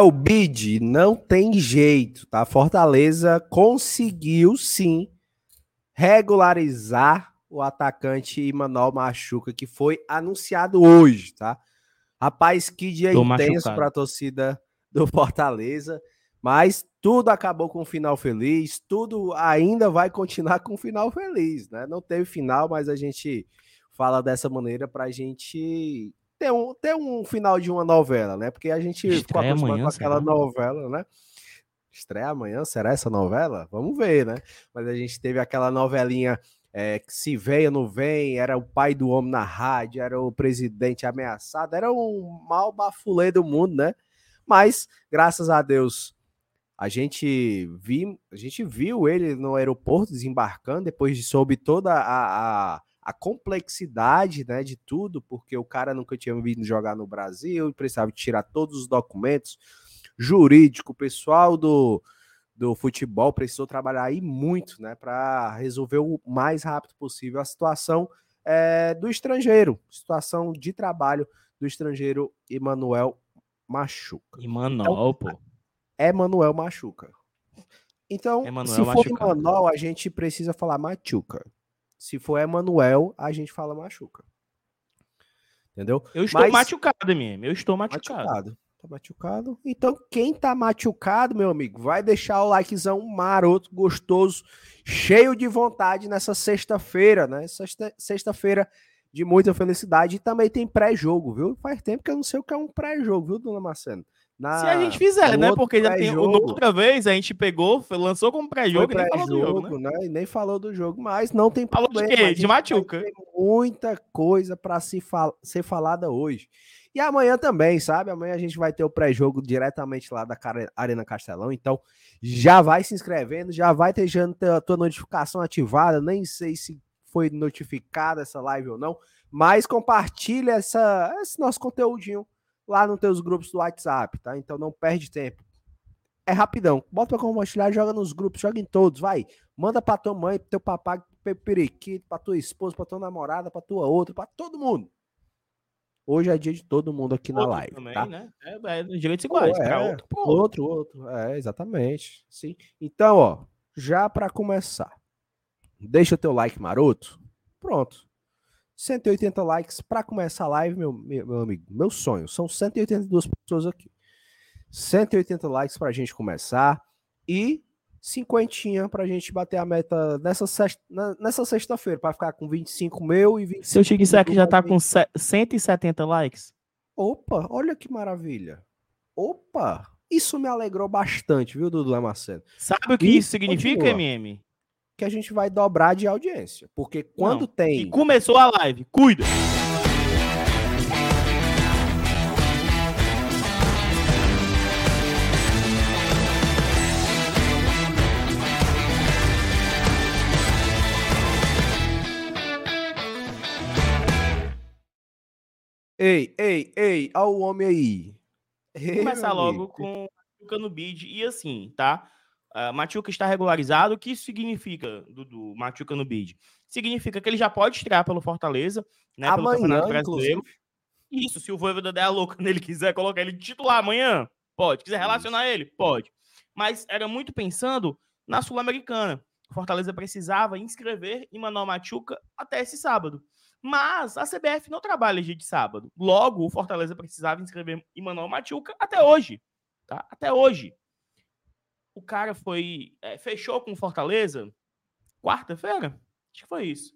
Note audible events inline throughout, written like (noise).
O bid, não tem jeito, tá? Fortaleza conseguiu sim regularizar o atacante Imanol Machuca, que foi anunciado hoje, tá? Rapaz, que dia Tô intenso para a torcida do Fortaleza, mas tudo acabou com um final feliz, tudo ainda vai continuar com um final feliz, né? Não teve final, mas a gente fala dessa maneira para a gente ter um, ter um final de uma novela, né? Porque a gente Estreia ficou acostumado amanhã, com aquela será? novela, né? Estreia amanhã, será essa novela? Vamos ver, né? Mas a gente teve aquela novelinha é, que se vem ou não vem, era o pai do homem na rádio, era o presidente ameaçado, era um mal bafulê do mundo, né? Mas, graças a Deus, a gente, viu, a gente viu ele no aeroporto desembarcando, depois de soube toda a, a, a, complexidade né, de tudo, porque o cara nunca tinha vindo jogar no Brasil, precisava tirar todos os documentos jurídico, pessoal do, do futebol precisou trabalhar aí muito, né, para resolver o mais rápido possível a situação é, do estrangeiro, situação de trabalho do estrangeiro Emanuel Machuca. Emanuel, então, pô. Emanuel Machuca. Então, Emanuel se for Emanuel, a gente precisa falar Machuca. Se for Emanuel, a gente fala Machuca. Entendeu? Eu estou Mas... machucado, mesmo. Eu estou machucado. machucado. Tá machucado? Então, quem tá machucado, meu amigo, vai deixar o likezão maroto, gostoso, cheio de vontade nessa sexta-feira, né? Sexta-feira de muita felicidade. E também tem pré-jogo, viu? Faz tempo que eu não sei o que é um pré-jogo, viu, dona Marcena? Na... Se a gente fizer, né? Porque já tem outra vez a gente pegou, lançou como pré-jogo pré e nem falou do jogo, né? né? E nem falou do jogo, mas não tem falou problema. Falou de quê? De machuca. Tem muita coisa para se fal ser falada hoje. E amanhã também, sabe? Amanhã a gente vai ter o pré-jogo diretamente lá da Arena Castelão. Então, já vai se inscrevendo, já vai deixando a tua notificação ativada. Nem sei se foi notificada essa live ou não, mas compartilha essa, esse nosso conteúdinho lá nos teus grupos do WhatsApp, tá? Então não perde tempo. É rapidão. Bota pra compartilhar, joga nos grupos, joga em todos, vai. Manda pra tua mãe, pro teu papai, pro periquito, pra tua esposa, pra tua namorada, pra tua outra, pra todo mundo. Hoje é dia de todo mundo aqui outro na live. Também, tá? né? É, é direitos iguais. é, outro, outro, outro. É, exatamente. Sim. Então, ó, já para começar, deixa o teu like maroto. Pronto. 180 likes para começar a live, meu, meu, meu, amigo. Meu sonho. São 182 pessoas aqui. 180 likes para a gente começar. E cinquentinha pra gente bater a meta nessa sexta, nessa sexta-feira, para ficar com 25 meu e 25 Seu Chiquisec já tá com 170 likes. Opa, olha que maravilha. Opa, isso me alegrou bastante, viu, Dudu Lamaceno? Sabe o que e isso significa, continua, MM? Que a gente vai dobrar de audiência. Porque quando Não, tem. E começou a live, cuida! Ei, ei, ei, olha o homem aí. Vou começar logo com Machuca no bid. E assim, tá? Uh, Machuca está regularizado. O que isso significa, Dudu, Machuca no bid? Significa que ele já pode estrear pelo Fortaleza, né? Amanhã, pelo Campeonato Brasileiro. Inclusive. Isso, se o Voivoda der a louca (laughs) nele quiser colocar ele titular amanhã, pode. Quiser relacionar ele, pode. Mas era muito pensando na Sul-Americana. Fortaleza precisava inscrever Manuel Machuca até esse sábado. Mas a CBF não trabalha dia de sábado. Logo, o Fortaleza precisava inscrever Emmanuel Machuca até hoje. Tá? Até hoje. O cara foi. É, fechou com o Fortaleza quarta-feira? Acho que foi isso.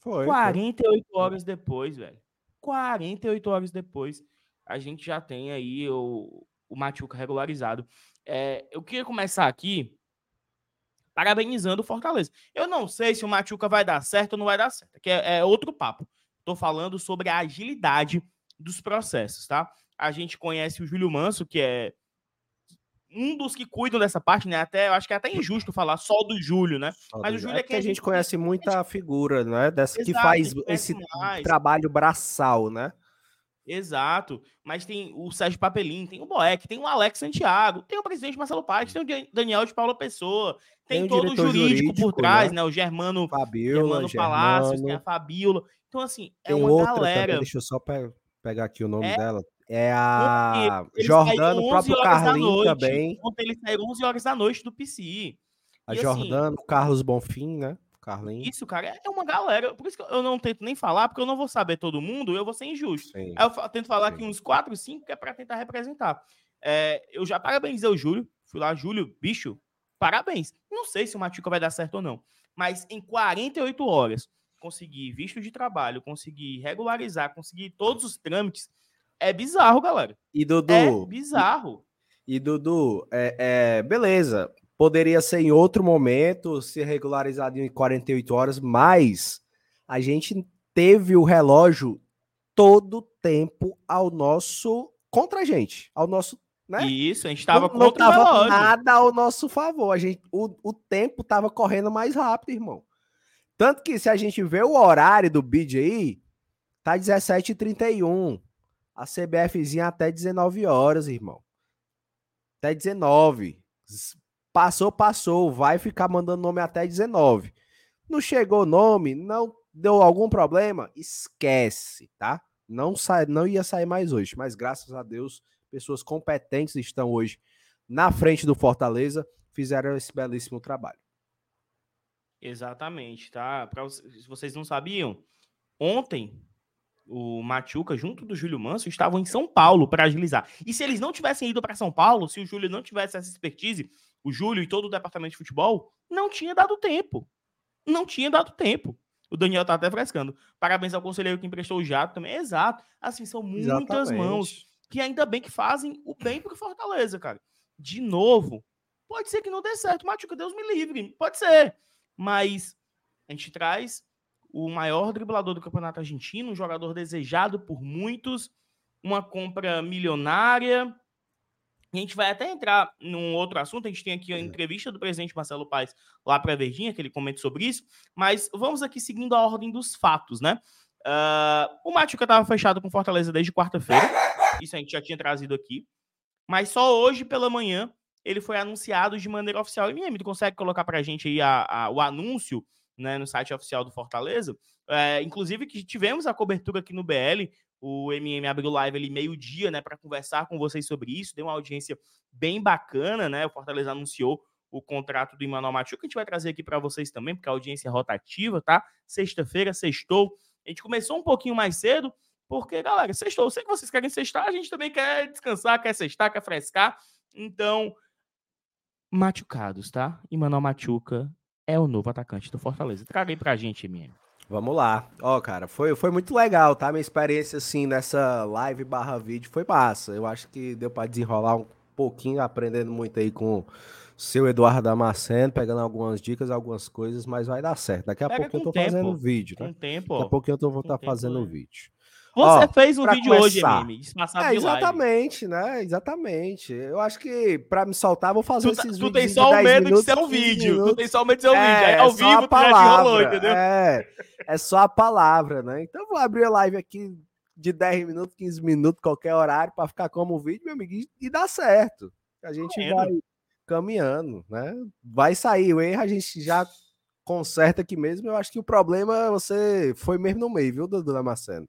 Foi. 48 foi. horas depois, velho. 48 horas depois, a gente já tem aí o, o Machuca regularizado. É, eu queria começar aqui parabenizando o Fortaleza. Eu não sei se o Machuca vai dar certo ou não vai dar certo, que é, é outro papo. Estou falando sobre a agilidade dos processos, tá? A gente conhece o Júlio Manso, que é um dos que cuidam dessa parte, né? Até eu acho que é até injusto falar só do Júlio, né? Mas o Júlio é, é que a gente conhece muita figura, né? Dessa Exato, que faz esse mais. trabalho braçal, né? Exato. Mas tem o Sérgio Papelin, tem o Boeck, tem o Alex Santiago, tem o presidente Marcelo Paes, tem o Daniel de Paula Pessoa, tem, tem todo o jurídico, jurídico, por trás, né? né? O Germano, Fabiola, Germano Palácios, tem a Fabiola. Então, assim, é tem uma outra galera. Também, deixa eu só pegar aqui o nome é... dela. É a Jordano, o próprio Carlinhos também. Ontem ele saiu 11 horas da noite do PCI. A e assim Jordano, assim, Carlos Bonfim, né? Carlinhos. Isso, cara, é uma galera. Por isso que eu não tento nem falar, porque eu não vou saber todo mundo, eu vou ser injusto. Sim. Aí eu tento falar Sim. aqui uns 4, 5, que é para tentar representar. É, eu já parabenizei o Júlio. Fui lá, Júlio, bicho, parabéns. Não sei se o Matico vai dar certo ou não. Mas em 48 horas, conseguir visto de trabalho, conseguir regularizar, conseguir todos os trâmites, é bizarro, galera. E Dudu. É bizarro. E, e Dudu, é, é, beleza. Poderia ser em outro momento, ser regularizado em 48 horas, mas a gente teve o relógio todo o tempo ao nosso contra a gente, ao nosso, né? Isso, a gente estava contra não tava o relógio. nada ao nosso favor. A gente, o, o tempo tava correndo mais rápido, irmão. Tanto que se a gente vê o horário do bid aí, tá 17h31. A CBFzinha até 19 horas, irmão. Até 19. Passou, passou. Vai ficar mandando nome até 19. Não chegou nome, não deu algum problema, esquece, tá? Não sai, não ia sair mais hoje, mas graças a Deus, pessoas competentes estão hoje na frente do Fortaleza, fizeram esse belíssimo trabalho. Exatamente, tá? Se vocês não sabiam, ontem o Machuca junto do Júlio Manso estavam em São Paulo para agilizar. E se eles não tivessem ido para São Paulo, se o Júlio não tivesse essa expertise, o Júlio e todo o departamento de futebol, não tinha dado tempo. Não tinha dado tempo. O Daniel tá até frescando. Parabéns ao conselheiro que emprestou o jato também. Exato. Assim, são muitas Exatamente. mãos que ainda bem que fazem o bem pro Fortaleza, cara. De novo, pode ser que não dê certo. Machuca, Deus me livre. Pode ser. Mas a gente traz o maior driblador do campeonato argentino, um jogador desejado por muitos, uma compra milionária, a gente vai até entrar num outro assunto. A gente tem aqui a entrevista do presidente Marcelo Paes lá para a Verdinha, que ele comenta sobre isso. Mas vamos aqui seguindo a ordem dos fatos, né? Uh, o Machuca estava fechado com Fortaleza desde quarta-feira. Isso a gente já tinha trazido aqui. Mas só hoje pela manhã ele foi anunciado de maneira oficial. E Miami, consegue colocar para a gente aí a, a, o anúncio né, no site oficial do Fortaleza? É, inclusive que tivemos a cobertura aqui no BL o MM abriu live ali meio-dia, né, para conversar com vocês sobre isso. Deu uma audiência bem bacana, né? O Fortaleza anunciou o contrato do Emmanuel Machu, que a gente vai trazer aqui para vocês também, porque a audiência é rotativa, tá? Sexta-feira, sextou. A gente começou um pouquinho mais cedo, porque, galera, sextou. Eu sei que vocês querem sextar, a gente também quer descansar, quer sextar, quer frescar. Então, machucados, tá? Emmanuel Machuca é o novo atacante do Fortaleza. Traga aí pra gente, MM. Vamos lá. Ó, cara, foi, foi muito legal, tá? Minha experiência, assim, nessa live barra vídeo foi massa. Eu acho que deu para desenrolar um pouquinho, aprendendo muito aí com o seu Eduardo Damasceno, pegando algumas dicas, algumas coisas, mas vai dar certo. Daqui a Pega pouco eu tô tempo. fazendo vídeo, né? Com tempo, Daqui a pouco eu tô, vou estar tá fazendo o vídeo. Você Ó, fez um vídeo começar. hoje, Mimi, é, exatamente, né? Exatamente. Eu acho que para me soltar, vou fazer tu, tá, esses tu vídeos. Tu tem só o medo minutos, de ser um vídeo. Minutos. Tu tem só o medo de ser um é, vídeo. Aí, ao é vivo, tu já rolou, entendeu? É, é só a palavra, né? Então, vou abrir a live aqui de 10 minutos, 15 minutos, qualquer horário, para ficar como vídeo, meu amigo, e dá certo. A gente vai caminhando, né? Vai sair. O erro a gente já conserta aqui mesmo. Eu acho que o problema você foi mesmo no meio, viu, Dudu Damasceno?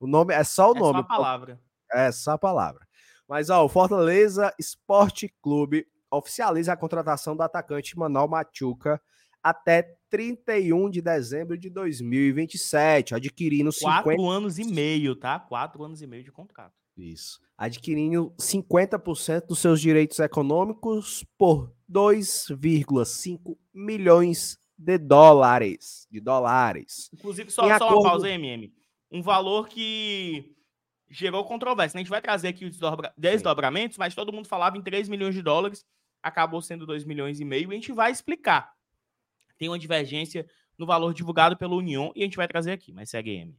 O nome é só o é nome. Só a palavra. É só a palavra. Mas ó, o Fortaleza Esporte Clube oficializa a contratação do atacante Manuel Machuca até 31 de dezembro de 2027, adquirindo quatro 50... anos e meio, tá? Quatro anos e meio de contrato. Isso. Adquirindo 50% dos seus direitos econômicos por 2,5 milhões de dólares. De dólares. Inclusive, só, só acordo... uma pausa aí, MM um valor que gerou controvérsia. A gente vai trazer aqui os desdobramentos, mas todo mundo falava em 3 milhões de dólares, acabou sendo 2 milhões e meio, e a gente vai explicar. Tem uma divergência no valor divulgado pela União e a gente vai trazer aqui, mas segue aí.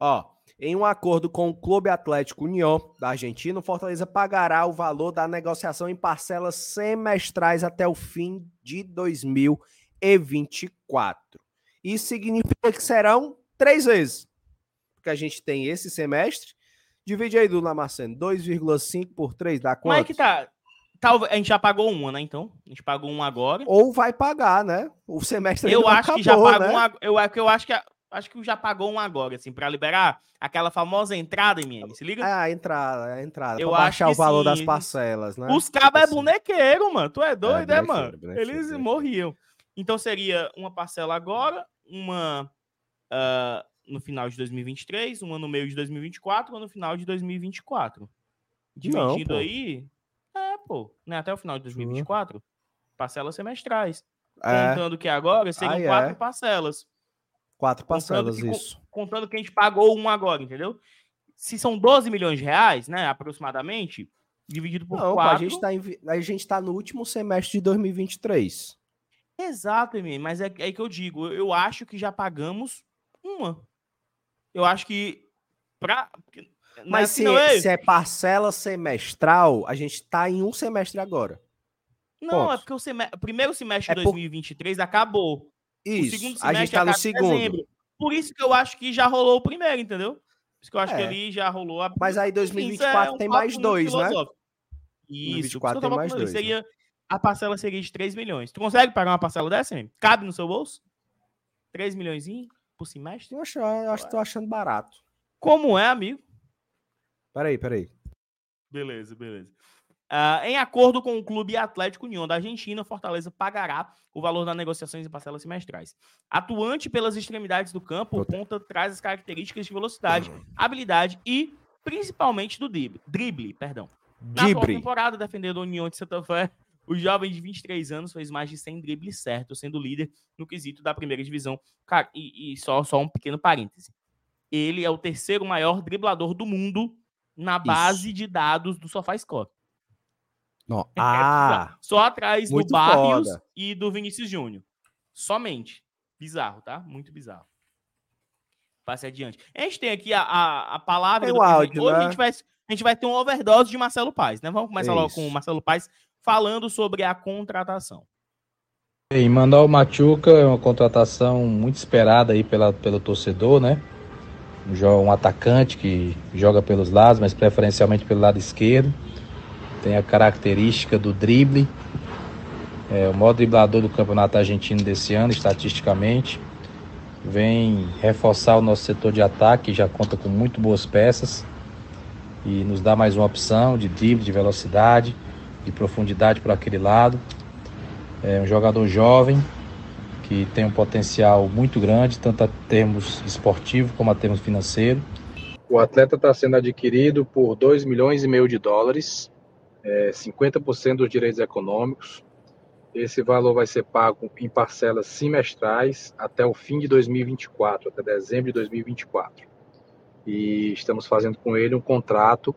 Ó, em um acordo com o Clube Atlético União da Argentina, o Fortaleza pagará o valor da negociação em parcelas semestrais até o fim de 2024. Isso significa que serão três vezes que a gente tem esse semestre. Divide aí, do Lamarceno, 2,5 por 3 dá quanto? Como é que tá? Talvez a gente já pagou uma, né? Então, a gente pagou um agora. Ou vai pagar, né? O semestre Eu acho acabou, que já pagou né? um, eu, eu acho que Acho que já pagou um agora, assim, para liberar aquela famosa entrada, em se liga? É, a entrada, a entrada. Eu pra baixar o valor sim. das parcelas, né? Os cabos é assim. bonequeiro, mano. Tu é doido, é, é mano? Eles morriam. Então seria uma parcela agora, uma uh, no final de 2023, uma no meio de 2024, uma no final de 2024. Dividido Não, aí, é, pô, né? Até o final de 2024, uhum. parcelas semestrais. É. Contando que agora seriam ah, quatro é. parcelas. Quatro parcelas, contando que, isso. Contando que a gente pagou um agora, entendeu? Se são 12 milhões de reais, né, aproximadamente, dividido por Não, quatro... a gente, tá gente tá no último semestre de 2023. Exato, Emílio, mas é, é que eu digo, eu acho que já pagamos uma. Eu acho que pra... É mas assim, se, é, se é parcela semestral, a gente tá em um semestre agora. Não, Ponto. é porque o, semestre, o primeiro semestre é de 2023 por... acabou. Isso. O segundo semestre a gente tá no segundo. Dezembro. Por isso que eu acho que já rolou o primeiro, entendeu? Por isso que eu acho é. que ali já rolou a. Mas aí 2024 Enfim, é um tem mais dois, né? Isso. 2024 tem mais dois. Seria, né? A parcela seria de 3 milhões. Tu consegue pagar uma parcela dessa, hein? Cabe no seu bolso? 3 milhões por semestre? Eu acho, eu acho que tô achando barato. Como é, amigo? Peraí, peraí. Beleza, beleza. Uh, em acordo com o Clube Atlético União da Argentina, Fortaleza pagará o valor das negociações em parcelas semestrais. Atuante pelas extremidades do campo, o ponta traz as características de velocidade, habilidade e principalmente do drible. drible perdão. Na Dibre. temporada, defendendo a União de Santa Fé, o jovem de 23 anos fez mais de 100 dribles certos, sendo líder no quesito da primeira divisão. Cara, e, e só, só um pequeno parêntese. Ele é o terceiro maior driblador do mundo na base Isso. de dados do SofaScore. Não. É, (laughs) é ah! Só atrás do Barrios foda. e do Vinícius Júnior. Somente. Bizarro, tá? Muito bizarro. Passe adiante. A gente tem aqui a, a, a palavra. Tem o áudio, Hoje né? a, gente vai, a gente vai ter um overdose de Marcelo Paes, né? Vamos começar Isso. logo com o Marcelo Paes falando sobre a contratação. Mandar o Machuca é uma contratação muito esperada aí pela, pelo torcedor, né? Um atacante que joga pelos lados, mas preferencialmente pelo lado esquerdo tem a característica do drible, é o maior driblador do campeonato argentino desse ano, estatisticamente. Vem reforçar o nosso setor de ataque, já conta com muito boas peças e nos dá mais uma opção de drible, de velocidade, de profundidade por aquele lado. É um jogador jovem que tem um potencial muito grande, tanto a termos esportivo como a termos financeiro. O atleta está sendo adquirido por 2 milhões e meio de dólares é, 50% dos direitos econômicos. Esse valor vai ser pago em parcelas semestrais até o fim de 2024, até dezembro de 2024. E estamos fazendo com ele um contrato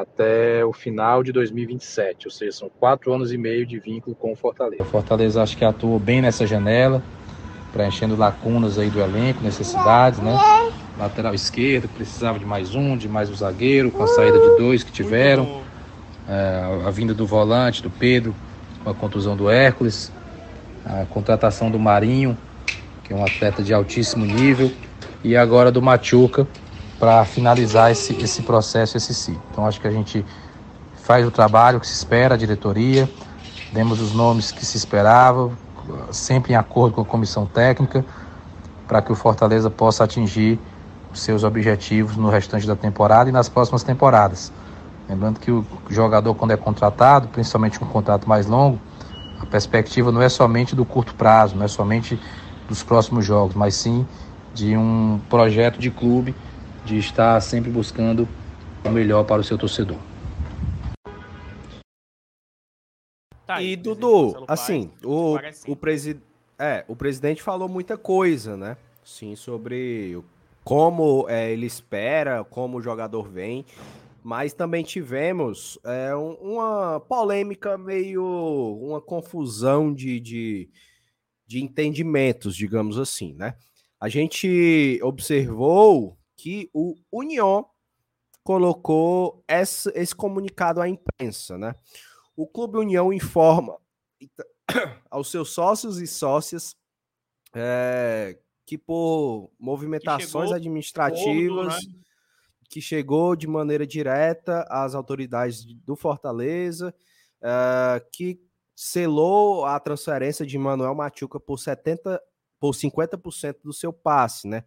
até o final de 2027, ou seja, são quatro anos e meio de vínculo com o Fortaleza. O Fortaleza acho que atuou bem nessa janela, preenchendo lacunas aí do elenco, necessidades, né? Lateral esquerdo, precisava de mais um, de mais um zagueiro, com a saída de dois que tiveram é, a vinda do volante, do Pedro, com a contusão do Hércules, a contratação do Marinho, que é um atleta de altíssimo nível, e agora do Machuca para finalizar esse, esse processo, esse ciclo. Então acho que a gente faz o trabalho que se espera, a diretoria, demos os nomes que se esperava, sempre em acordo com a comissão técnica, para que o Fortaleza possa atingir os seus objetivos no restante da temporada e nas próximas temporadas. Lembrando que o jogador, quando é contratado, principalmente um contrato mais longo, a perspectiva não é somente do curto prazo, não é somente dos próximos jogos, mas sim de um projeto de clube, de estar sempre buscando o melhor para o seu torcedor. Tá e Dudu, assim, o, o, presi é, o presidente falou muita coisa, né? Sim, sobre como é, ele espera, como o jogador vem. Mas também tivemos é, uma polêmica, meio uma confusão de, de, de entendimentos, digamos assim, né? A gente observou que o União colocou esse, esse comunicado à imprensa, né? O Clube União informa (coughs) aos seus sócios e sócias é, que por movimentações que administrativas. Todo, né? que chegou de maneira direta às autoridades do Fortaleza, uh, que selou a transferência de Manuel Machuca por 70 por 50% do seu passe, né?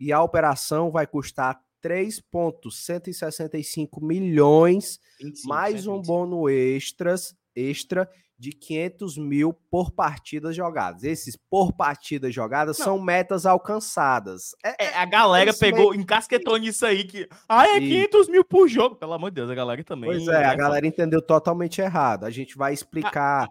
E a operação vai custar 3,165 milhões, 25, mais um bônus extras, extra de 500 mil por partida jogadas. Esses por partida jogadas Não. são metas alcançadas. É, é, a galera pegou, meio... encasquetou nisso aí, que, ah, é 500 mil por jogo. Pelo amor de Deus, a galera também. Pois é, a galera entendeu totalmente errado. A gente vai explicar... Ah,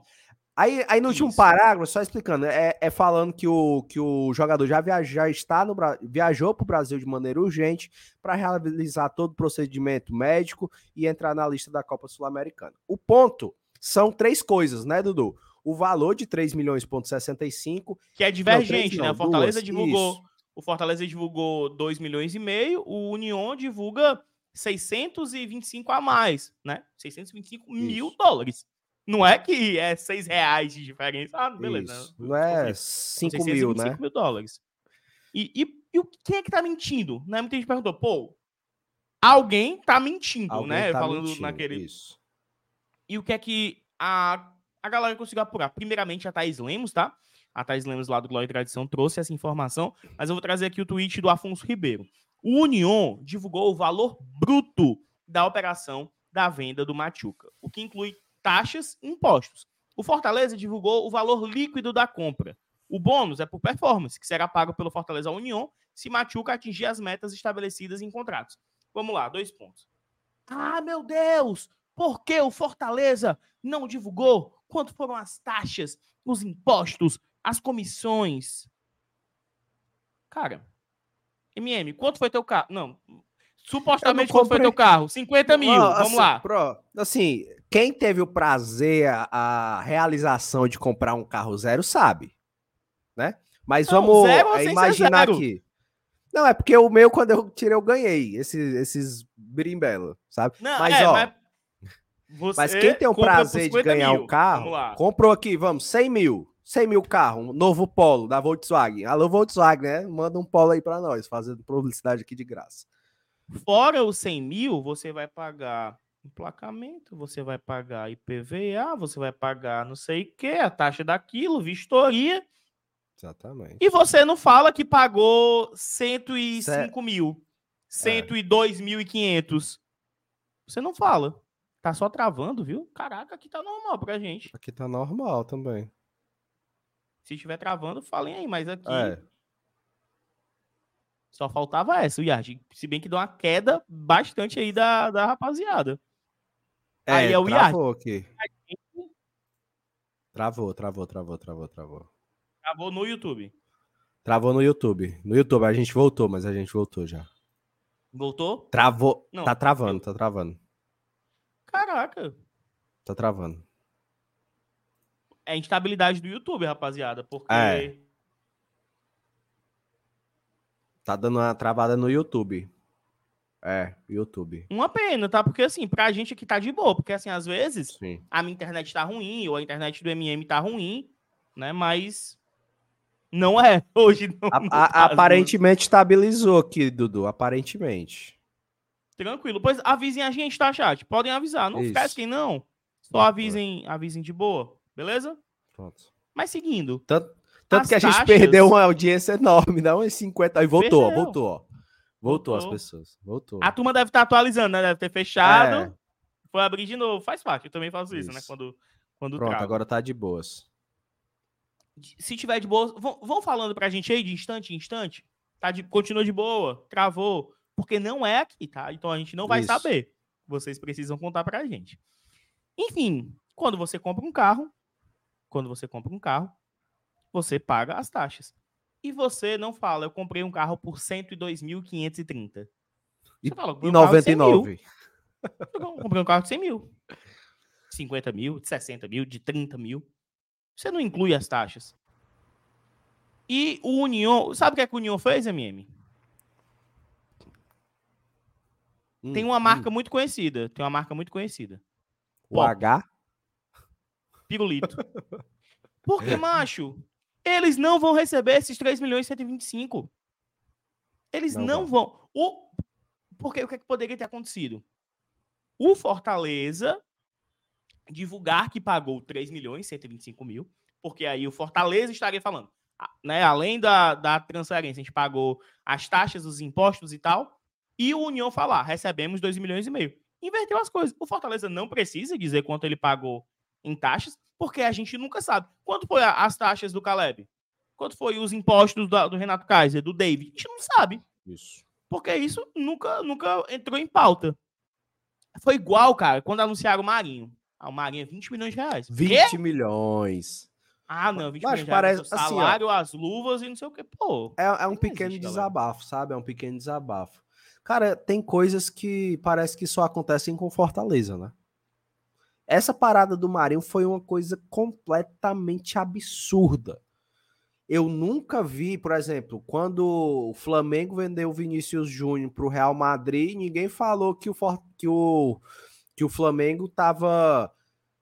Aí, aí no último parágrafo, só explicando, é, é, falando que o, que o jogador já, viaja, já está no viajou para o Brasil de maneira urgente para realizar todo o procedimento médico e entrar na lista da Copa Sul-Americana. O ponto são três coisas, né, Dudu? O valor de 3 milhões ponto 65, que é divergente, não, né? A Fortaleza duas, divulgou, isso. o Fortaleza divulgou 2 milhões e meio, o União divulga 625 a mais, né? 625 isso. mil dólares. Não é que é 6 reais de diferença. Ah, beleza. Isso. Não é 5 mil, né? 5 mil dólares. E, e, e quem é que tá mentindo? Né? Muita gente perguntou, pô, alguém tá mentindo, alguém né? Tá Falando mentindo, naquele. Isso. E o que é que a, a galera conseguiu apurar? Primeiramente, a Thaís Lemos, tá? A Thaís Lemos lá do Glória e Tradição trouxe essa informação, mas eu vou trazer aqui o tweet do Afonso Ribeiro. O Union divulgou o valor bruto da operação da venda do Machuca, o que inclui taxas e impostos. O Fortaleza divulgou o valor líquido da compra. O bônus é por performance, que será pago pelo Fortaleza Union se Machuca atingir as metas estabelecidas em contratos. Vamos lá, dois pontos. Ah, meu Deus! Por que o Fortaleza não divulgou quanto foram as taxas, os impostos, as comissões? Cara, MM, quanto foi teu carro? Não, supostamente quanto foi teu carro? 50 mil, vamos assim, lá. Pro, assim, quem teve o prazer, a, a, realização de comprar um carro zero sabe, né? Mas não, vamos é, imaginar aqui. Não, é porque o meu, quando eu tirei, eu ganhei esses, esses brimbelo, sabe? Não, mas, é, ó, mas, mas, quem tem o prazer de ganhar mil. um carro, comprou aqui, vamos, 100 mil. 100 mil carro, um novo Polo da Volkswagen. Alô, Volkswagen, né? Manda um Polo aí para nós, fazendo publicidade aqui de graça. Fora os 100 mil, você vai pagar emplacamento, você vai pagar IPVA, você vai pagar não sei o que, a taxa daquilo, vistoria. Exatamente. E você não fala que pagou 105 Cê... mil, 102.500. É. Você não fala. Tá só travando, viu? Caraca, aqui tá normal pra gente. Aqui tá normal também. Se estiver travando, falem aí, mas aqui. É. Só faltava essa, o Yard. Se bem que deu uma queda bastante aí da, da rapaziada. É, aí é o travou aqui. Travou, travou, travou, travou, travou. Travou no YouTube. Travou no YouTube. No YouTube, a gente voltou, mas a gente voltou já. Voltou? Travou. Não, tá travando, tá travando. Caraca. Tá travando. É a instabilidade do YouTube, rapaziada, porque. É. Tá dando uma travada no YouTube. É, YouTube. Uma pena, tá? Porque assim, pra gente aqui tá de boa, porque assim, às vezes Sim. a minha internet tá ruim, ou a internet do MM tá ruim, né? Mas não é (laughs) hoje. Não, a, a, aparentemente estabilizou aqui, Dudu. Aparentemente. Tranquilo. Pois avisem a gente, tá, chat? Podem avisar. Não esquecem, não. Só avisem, avisem de boa. Beleza? Pronto. Mas seguindo. Tanto, tanto que a gente taxas... perdeu uma audiência enorme, não? Em 50. Aí voltou, perdeu. voltou, ó. Voltou, voltou as pessoas. Voltou. A turma deve estar atualizando, né? Deve ter fechado. É. Foi abrir de novo. Faz parte. Eu também faço isso, isso né? Quando, quando Pronto, trava. agora tá de boas. Se tiver de boas, vão, vão falando pra gente aí de instante em instante. Tá de, continua de boa, travou. Porque não é aqui, tá? Então a gente não vai isso. saber. Vocês precisam contar pra gente. Enfim, quando você compra um carro, quando você compra um carro, você paga as taxas. E você não fala, eu comprei um carro por 102.530. Você fala, e 99. Eu comprei um carro de 100 mil. 50 mil, de 60 mil, de 30 mil. Você não inclui as taxas. E o União, sabe o que, é que o União fez, MM? Hum, tem uma marca hum. muito conhecida. Tem uma marca muito conhecida. O Pop. H? Pirulito. Porque, macho, eles não vão receber esses 3 milhões e 125. Eles não, não vão. O... Porque o que, é que poderia ter acontecido? O Fortaleza divulgar que pagou 3 milhões e 125 mil, porque aí o Fortaleza estaria falando, né? Além da, da transferência, a gente pagou as taxas, os impostos e tal. E o União falar, recebemos 2 milhões e meio. Inverteu as coisas. O Fortaleza não precisa dizer quanto ele pagou em taxas, porque a gente nunca sabe. Quanto foi as taxas do Caleb? Quanto foi os impostos do, do Renato Kaiser, do David? A gente não sabe. Isso. Porque isso nunca, nunca entrou em pauta. Foi igual, cara, quando anunciaram o Marinho. Ah, o Marinho é 20 milhões de reais. 20 Quê? milhões. Ah, não, 20 Mas milhões parece, de reais. O salário, assim, as luvas e não sei o que. Pô. É, é um pequeno existe, desabafo, galera. sabe? É um pequeno desabafo. Cara, tem coisas que parece que só acontecem com Fortaleza, né? Essa parada do Marinho foi uma coisa completamente absurda. Eu nunca vi, por exemplo, quando o Flamengo vendeu o Vinícius Júnior para o Real Madrid, ninguém falou que o, que o, que o Flamengo estava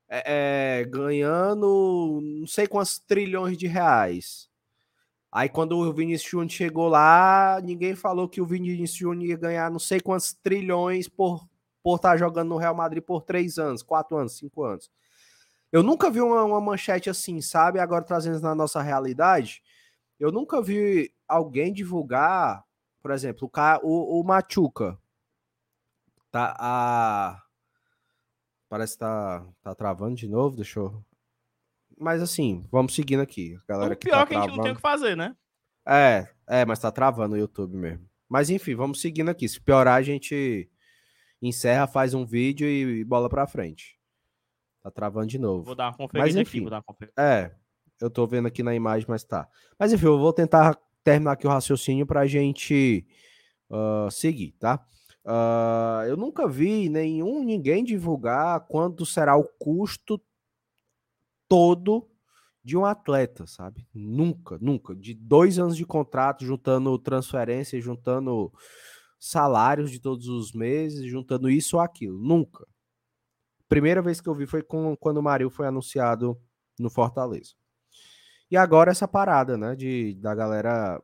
é, é, ganhando não sei quantos trilhões de reais. Aí quando o Vinícius Júnior chegou lá, ninguém falou que o Vinícius Júnior ia ganhar não sei quantos trilhões por por estar tá jogando no Real Madrid por três anos, quatro anos, cinco anos. Eu nunca vi uma, uma manchete assim, sabe? Agora trazendo na nossa realidade, eu nunca vi alguém divulgar, por exemplo, o, o, Machuca. Tá, a... Parece que tá, tá travando de novo, deixa eu... Mas assim, vamos seguindo aqui. Galera o pior tá é que a gente não tem o que fazer, né? É, é, mas tá travando o YouTube mesmo. Mas enfim, vamos seguindo aqui. Se piorar, a gente encerra, faz um vídeo e, bola pra frente. Tá travando de novo. Vou dar uma conferida mas, enfim, aqui, vou dar uma conferida. É, eu tô vendo aqui na imagem, mas tá. Mas enfim, eu vou tentar terminar aqui o raciocínio pra gente uh, seguir, tá? Uh, eu nunca vi nenhum ninguém divulgar quanto será o custo todo de um atleta, sabe? Nunca, nunca. De dois anos de contrato, juntando transferência, juntando salários de todos os meses, juntando isso ou aquilo. Nunca. Primeira vez que eu vi foi com, quando o Mario foi anunciado no Fortaleza. E agora essa parada, né, de da galera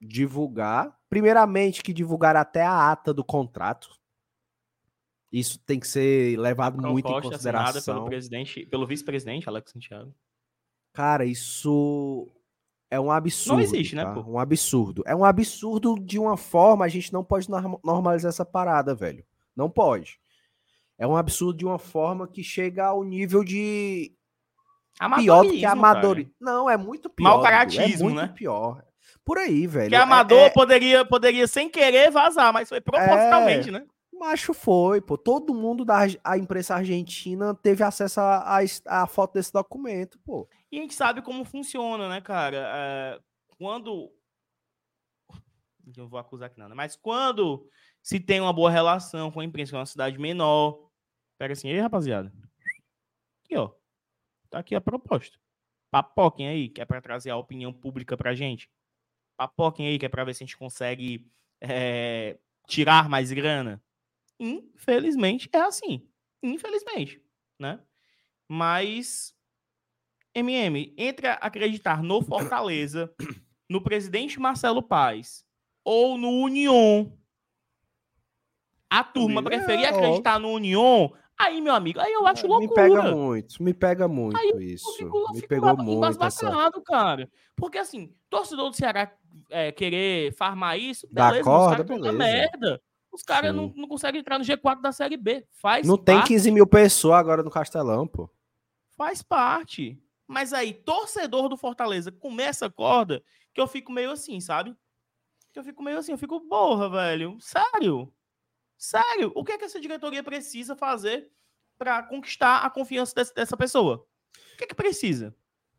divulgar, primeiramente que divulgar até a ata do contrato. Isso tem que ser levado muito em consideração. pelo presidente, pelo vice-presidente Alex Santiago. Cara, isso é um absurdo. Não existe, né, tá? né, pô? Um absurdo. É um absurdo de uma forma, a gente não pode normalizar essa parada, velho. Não pode. É um absurdo de uma forma que chega ao nível de pior do que amador. Não, é muito pior. Mal caratismo, é muito né? pior. Por aí, velho. Que amador é, é... Poderia, poderia sem querer vazar, mas foi propositalmente, é... né? Macho foi, pô. Todo mundo da a imprensa argentina teve acesso a, a, a, foto desse documento, pô. E a gente sabe como funciona, né, cara? É, quando. Não vou acusar aqui nada, mas quando se tem uma boa relação com a imprensa, que é uma cidade menor. Pega assim, ei, rapaziada. Aqui, ó. Tá aqui a proposta. Papoquem aí, que é para trazer a opinião pública pra gente. Papoquem aí, que é para ver se a gente consegue é, tirar mais grana. Infelizmente é assim. Infelizmente, né? Mas MM, entre acreditar no Fortaleza, no presidente Marcelo Paes ou no Union, a turma preferia é acreditar no Union Aí, meu amigo, aí eu acho loucura. Me pega muito, me pega muito aí isso. Fico, me pegou muito. Essa... cara. Porque assim, torcedor do Ceará é, querer farmar isso, beleza, da corda, beleza. merda. Os caras não, não conseguem entrar no G4 da Série B. Faz Não parte. tem 15 mil pessoas agora no Castelão, pô. Faz parte. Mas aí, torcedor do Fortaleza começa a corda que eu fico meio assim, sabe? Que eu fico meio assim, eu fico, porra, velho. Sério? Sério, o que é que essa diretoria precisa fazer para conquistar a confiança dessa, dessa pessoa? O que é que precisa?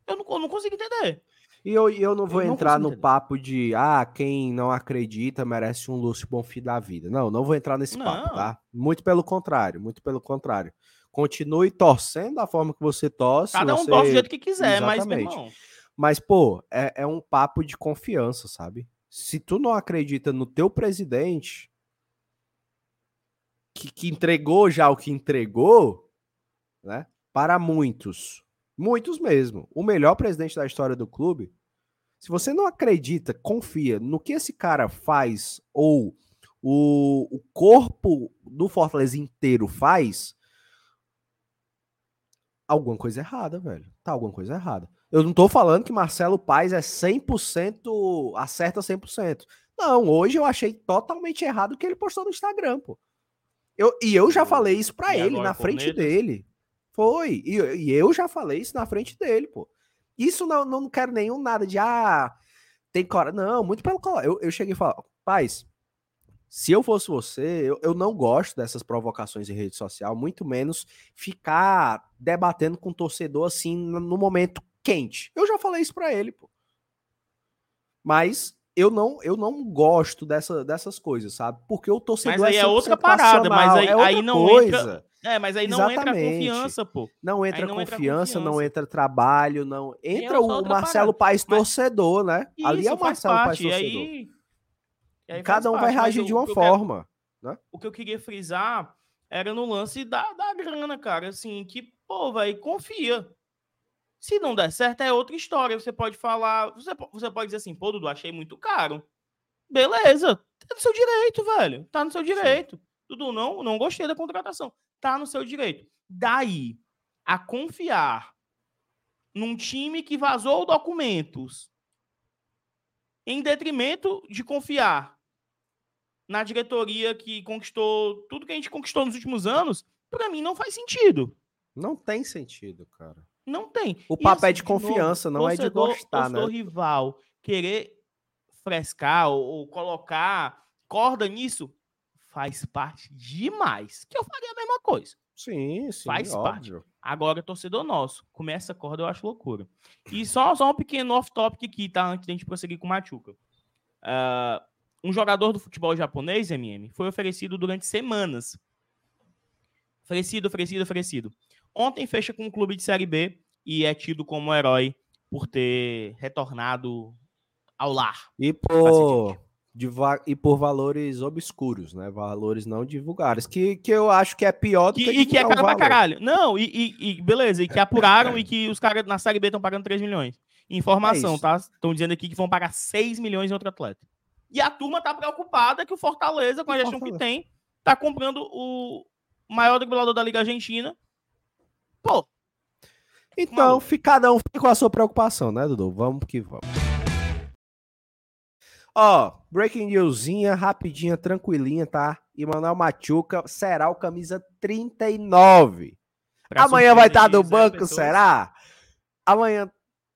Eu não, eu não consigo entender. E eu, eu não vou eu entrar não no papo de ah, quem não acredita merece um Lúcio Bonfim da vida. Não, não vou entrar nesse não. papo, tá? Muito pelo contrário, muito pelo contrário. Continue torcendo da forma que você torce. Cada um você... torce do jeito que quiser, Exatamente. mas, Mas, pô, é, é um papo de confiança, sabe? Se tu não acredita no teu presidente, que, que entregou já o que entregou, né? Para muitos, muitos mesmo, o melhor presidente da história do clube. Se você não acredita, confia no que esse cara faz ou o, o corpo do Fortaleza inteiro faz, alguma coisa errada, velho. Tá alguma coisa errada. Eu não tô falando que Marcelo Paes é 100%, acerta 100%. Não, hoje eu achei totalmente errado o que ele postou no Instagram, pô. Eu, e eu já falei isso para ele, na frente dele. Foi. E, e, eu já falei isso na frente dele, pô. Isso não, não quero nenhum nada de, ah, tem coragem. Não, muito pelo contrário. Eu, eu cheguei e falei, paz, se eu fosse você, eu, eu não gosto dessas provocações em rede social, muito menos ficar debatendo com o torcedor assim no momento quente. Eu já falei isso para ele, pô. Mas eu não, eu não gosto dessa, dessas coisas, sabe? Porque o torcedor mas aí é, é outra parada, mas aí, é aí não coisa. entra. É, mas aí não Exatamente. entra confiança, pô. Não entra, não confiança, entra confiança, não entra trabalho, não entra o Marcelo Paes torcedor, né? Isso, Ali é o Marcelo Paes torcedor. E aí Cada um parte, vai reagir de uma forma, quero, né? O que eu queria frisar era no lance da, da grana, cara, assim, que, pô, vai confia. Se não der certo, é outra história. Você pode falar. Você, você pode dizer assim, pô, Dudu, achei muito caro. Beleza, tá no seu direito, velho. Tá no seu direito. Sim. Dudu, não, não gostei da contratação. Tá no seu direito. Daí a confiar num time que vazou documentos em detrimento de confiar na diretoria que conquistou tudo que a gente conquistou nos últimos anos, para mim não faz sentido. Não tem sentido, cara. Não tem. O papo é de confiança, novo, não é de gostar, né? rival querer frescar ou, ou, colocar corda nisso faz parte demais. Que eu faria a mesma coisa. Sim, sim, faz óbvio. parte. Agora, torcedor nosso, começa a corda, eu acho loucura. E só, só um pequeno off-topic aqui, tá? Antes de a gente prosseguir com o Machuca. Uh, um jogador do futebol japonês, MM, foi oferecido durante semanas. Oferecido, oferecido, oferecido. Ontem fecha com um clube de Série B e é tido como herói por ter retornado ao lar. E por, e por valores obscuros, né? Valores não divulgados. Que, que eu acho que é pior do que. que e que é caro pra caralho. Não, e, e, e, beleza, e que apuraram (laughs) e que os caras na Série B estão pagando 3 milhões. Informação, é tá? Estão dizendo aqui que vão pagar 6 milhões em outro atleta. E a turma tá preocupada que o Fortaleza, com a gestão que tem, tá comprando o maior driblador da Liga Argentina Pô. Então, cada um fica com a sua preocupação, né, Dudu? Vamos que vamos. Ó, breaking newsinha, rapidinha, tranquilinha, tá? Emanuel Machuca será o camisa 39. Pra Amanhã vai estar tá no banco, será? Amanhã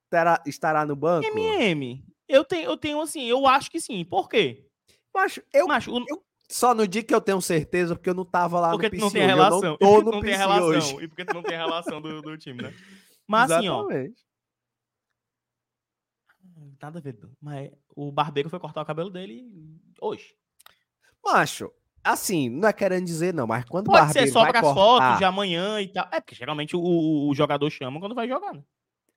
terá, estará no banco? MM, eu tenho, eu tenho assim, eu acho que sim. Por quê? Macho, eu, Macho, eu, só no dia que eu tenho certeza, porque eu não tava lá porque no PC não tem relação. Eu não tô (laughs) no não tem relação. Hoje. E porque tu não tem relação do, do time, né? (laughs) Mas assim, ó. Nada a ver. Mas o barbeiro foi cortar o cabelo dele hoje. Macho, assim, não é querendo dizer não, mas quando Pode o barbeiro ser só para as fotos de amanhã e tal. É, porque geralmente o, o, jogador chama quando vai jogar, né?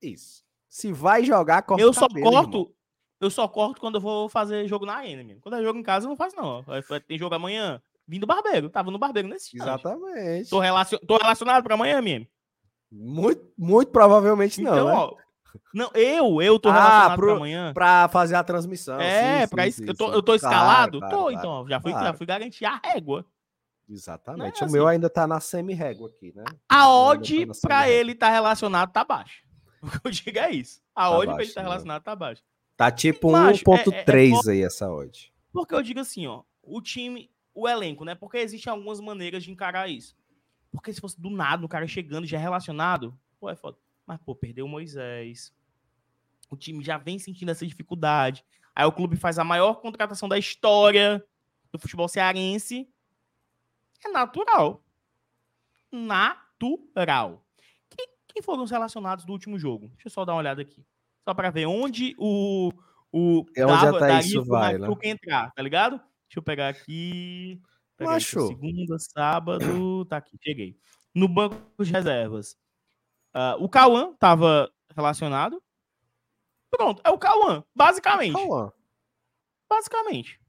Isso. Se vai jogar, corta Eu só cabelo, corto, irmão. Eu só corto quando eu vou fazer jogo na arena, mesmo. Quando é jogo em casa, eu não faço, não. Tem jogo amanhã. Vim do barbeiro. Tava no barbeiro nesse dia. Exatamente. Tô, relacion... Tô relacionado pra amanhã, mesmo. Muito, muito provavelmente não, então, né? Ó, não, eu, eu tô ah, relacionado pro, pra amanhã. Pra fazer a transmissão. É, sim, pra isso. Eu, tô, eu tô escalado? Claro, tô, claro, então. Já fui, já fui garantir a régua. Exatamente. É, o assim, meu ainda tá na semi-régua aqui, né? A odd tá pra ele tá relacionado tá baixo. (laughs) O que eu digo é isso. A tá odd pra ele tá né? relacionado tá baixo. Tá tipo 1.3 é, é, é, aí essa odd. Porque eu digo assim, ó, o time, o elenco, né? Porque existem algumas maneiras de encarar isso. Porque se fosse do nada, o cara chegando já relacionado, pô, é foda. Mas, pô, perdeu o Moisés. O time já vem sentindo essa dificuldade. Aí o clube faz a maior contratação da história do futebol cearense. É natural. Natural. Quem, quem foram os relacionados do último jogo? Deixa eu só dar uma olhada aqui. Só para ver onde o. o é onde dava, daí isso vai, né? entrar, tá ligado? Deixa eu pegar aqui. Pegar Macho. segunda, sábado. Tá aqui, cheguei. No banco de reservas. Uh, o Cauã tava relacionado. Pronto, é o Cauã, basicamente. Cauã. Basicamente.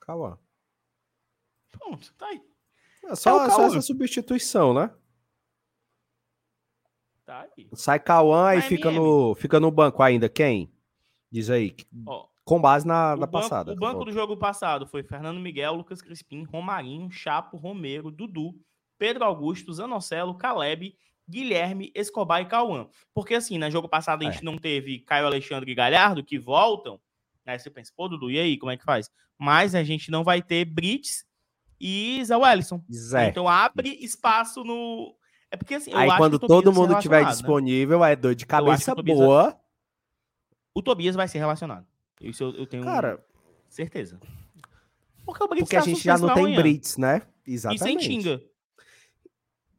Cauã. Pronto, tá aí. É só, é só essa substituição, né? Tá aí. Sai Cauã e fica no, fica no banco ainda. Quem? Diz aí. Ó, com base na, na banco, passada. O banco do jogo passado foi Fernando Miguel, Lucas Crispim, Romarinho, Chapo, Romero, Dudu, Pedro Augusto, Zanocelo, Caleb Guilherme, Escobar e Cauã. Porque assim, no jogo passado a gente é. não teve Caio Alexandre e Galhardo que voltam. Aí você pensa, pô, Dudu, e aí, como é que faz? Mas a gente não vai ter Brits e Zé Wellison. Zé. Então abre espaço no. É porque assim. Aí quando todo mundo estiver né? disponível, né? é dor de cabeça boa. Vai... O Tobias vai ser relacionado. Isso eu, eu tenho Cara, certeza. Porque Porque a tá gente já não tem Brits, né? Exatamente. E sem Tinga.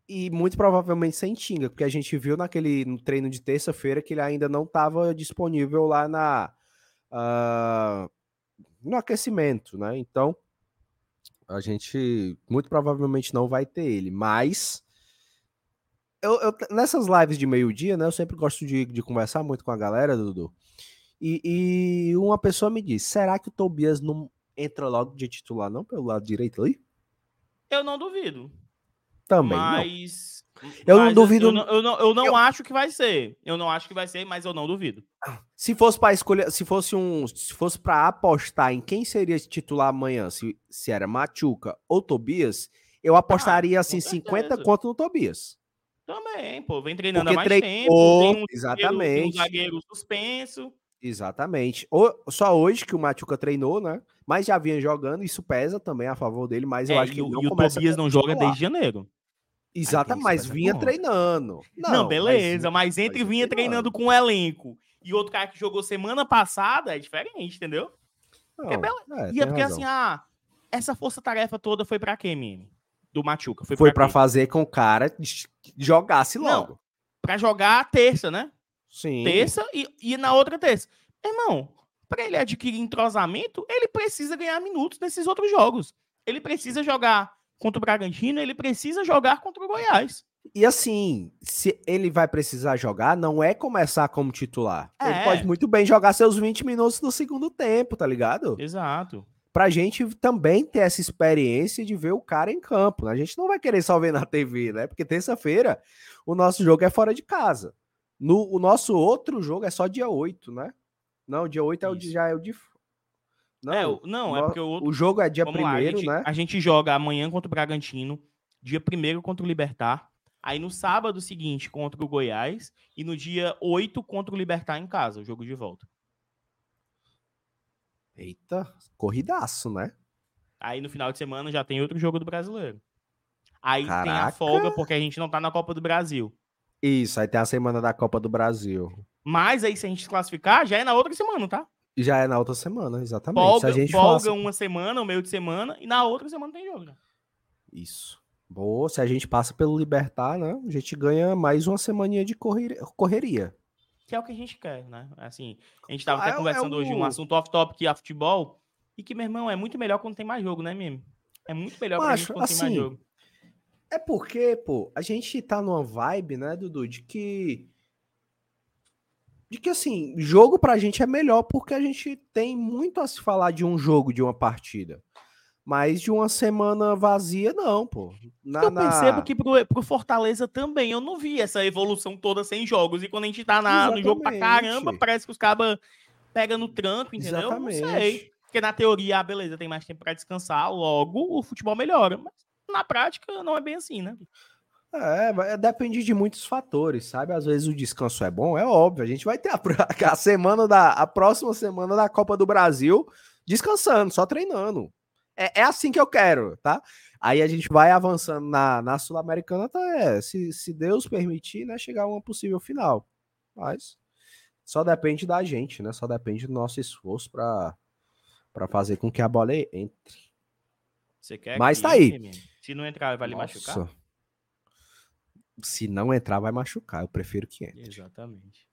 E muito provavelmente sem Tinga, porque a gente viu naquele no treino de terça-feira que ele ainda não estava disponível lá na uh, no aquecimento, né? Então a gente muito provavelmente não vai ter ele, mas eu, eu nessas lives de meio-dia, né? Eu sempre gosto de, de conversar muito com a galera, Dudu. E, e uma pessoa me disse: será que o Tobias não entra logo de titular, não, pelo lado direito ali? Eu não duvido. Também. Mas. Não. Eu mas não duvido. Eu, eu, eu não, eu não eu... acho que vai ser. Eu não acho que vai ser, mas eu não duvido. Se fosse para escolher, se fosse um, se fosse para apostar em quem seria titular amanhã, se, se era Machuca ou Tobias, eu apostaria ah, assim 50 conto no Tobias. Também, pô, vem treinando Porque há mais tempo, tem um exatamente. Zagueiro, um zagueiro suspenso. Exatamente. O, só hoje que o Machuca treinou, né? Mas já vinha jogando, isso pesa também a favor dele, mas eu é, acho que e, não e o Tobias não joga desde janeiro. Exatamente, mas vinha treinando. Não, não beleza, mas, mas entre mas vinha treinando com o elenco e outro cara que jogou semana passada é diferente, entendeu? Não, é, e é porque razão. assim, ah, essa força-tarefa toda foi para quê, Mimi? Do Machuca. Foi, foi para fazer com o cara jogasse logo. Pra jogar terça, né? Sim. Terça e, e na outra terça. Irmão, para ele adquirir entrosamento, ele precisa ganhar minutos nesses outros jogos. Ele precisa jogar contra o Bragantino, ele precisa jogar contra o Goiás. E assim, se ele vai precisar jogar, não é começar como titular. É. Ele pode muito bem jogar seus 20 minutos no segundo tempo, tá ligado? Exato. Pra gente também ter essa experiência de ver o cara em campo. Né? A gente não vai querer só ver na TV, né? Porque terça-feira o nosso jogo é fora de casa. No, o nosso outro jogo é só dia 8, né? Não, dia 8 é o, já é o de. Não, é, não, é porque o, outro... o jogo é dia 1 né? A gente joga amanhã contra o Bragantino, dia 1 contra o Libertar, aí no sábado seguinte contra o Goiás e no dia 8 contra o Libertar em casa, o jogo de volta. Eita, corridaço, né? Aí no final de semana já tem outro jogo do brasileiro. Aí Caraca. tem a folga porque a gente não tá na Copa do Brasil. Isso, aí tem a semana da Copa do Brasil. Mas aí, se a gente se classificar, já é na outra semana, tá? Já é na outra semana, exatamente. Folga, se a gente folga uma semana, um meio de semana, e na outra semana tem jogo. Né? Isso. Boa, se a gente passa pelo Libertar, né? A gente ganha mais uma semaninha de correria. Que é o que a gente quer, né? Assim, a gente tava ah, até é, conversando é hoje um assunto off-top que é futebol, e que, meu irmão, é muito melhor quando tem mais jogo, né, Mimi? É muito melhor gente quando assim, tem mais assim, jogo. É porque, pô, a gente tá numa vibe, né, Dudu, de que. De que, assim, jogo pra gente é melhor porque a gente tem muito a se falar de um jogo, de uma partida. Mas de uma semana vazia, não, pô. Na, eu percebo na... que pro, pro Fortaleza também eu não vi essa evolução toda sem jogos. E quando a gente tá na, no jogo pra caramba, parece que os cabas pegam no tranco, entendeu? Exatamente. Não sei. Porque na teoria, ah, beleza, tem mais tempo para descansar, logo o futebol melhora. Mas na prática não é bem assim, né? É, é, depende de muitos fatores, sabe? Às vezes o descanso é bom, é óbvio. A gente vai ter a, (laughs) a semana da a próxima semana da Copa do Brasil descansando, só treinando. É, é assim que eu quero, tá? Aí a gente vai avançando na, na Sul-Americana até, se, se Deus permitir, né, chegar a uma possível final. Mas só depende da gente, né? Só depende do nosso esforço para fazer com que a bola entre. Você quer Mas tá aí. Se não entrar, vai lhe machucar? Se não entrar, vai machucar. Eu prefiro que entre. Exatamente.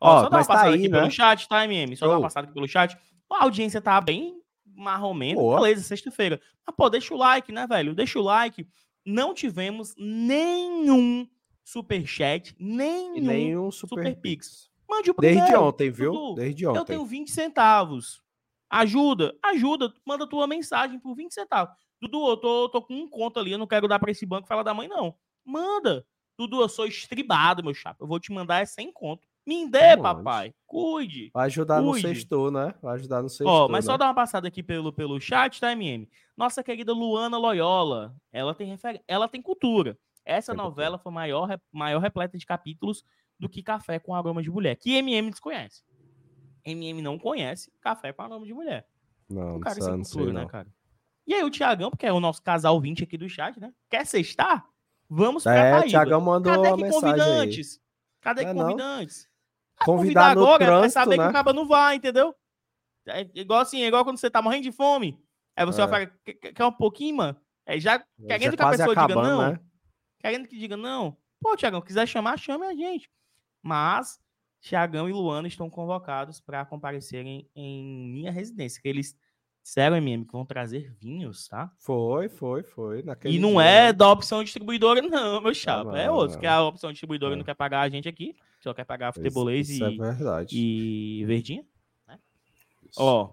Ó, Ó só dá uma tá passada tá aí, aqui né? pelo chat, tá, MM? Só oh. dá uma passada aqui pelo chat. A audiência tá bem marromeno. Beleza, sexta-feira. Mas, pô, deixa o like, né, velho? Deixa o like. Não tivemos nenhum superchat, nenhum, nenhum super, super pix. Mande o primeiro. Desde ontem, viu? Tudo. Desde ontem. Eu tenho 20 centavos. Ajuda, ajuda. Manda tua mensagem por 20 centavos. Dudu, eu tô, tô com um conto ali, eu não quero dar para esse banco falar da mãe, não. Manda. Dudu, eu sou estribado, meu chapa. Eu vou te mandar é sem conto. Me dê, papai. Cuide. Vai ajudar cuide. no sexto, né? Vai ajudar no sexto. Ó, mas né? só dar uma passada aqui pelo, pelo chat, tá, MM? Nossa querida Luana Loyola, ela tem refer... ela tem cultura. Essa novela foi maior, maior repleta de capítulos do que Café com Aroma de Mulher, que MM desconhece. MM não conhece Café com Aroma de Mulher. Não, O cara não, sem não cultura, sei, né, não. cara? E aí o Tiagão, porque é o nosso casal 20 aqui do chat, né? Quer sextar? Vamos pra É, o Paraíba. Thiagão mandou Cadê que mensagem convida aí. Cadê É, que não. (laughs) Convidar no agora é pra trânsito, saber que né? o caba não vai, entendeu? É igual assim, é igual quando você tá morrendo de fome. Aí você É. vai falar, "Quer- um pouquinho, mano? É já querendo Já que a pessoa diga acabando, não. né? Querendo que diga não. Pô, Tiagão, quiser chamar, chame a gente. Mas Tiagão e Luana estão convocados para comparecerem em minha residência. Que eles disseram, MM, que vão trazer vinhos, tá? Foi, foi, foi. naquele E não dia, é né? da opção distribuidora, não, meu chapa. é não, outro. não. Que a opção distribuidora É. não quer pagar a gente aqui. Só quer pagar futebolês isso é e, verdade. e verdinha. Isso. Ó,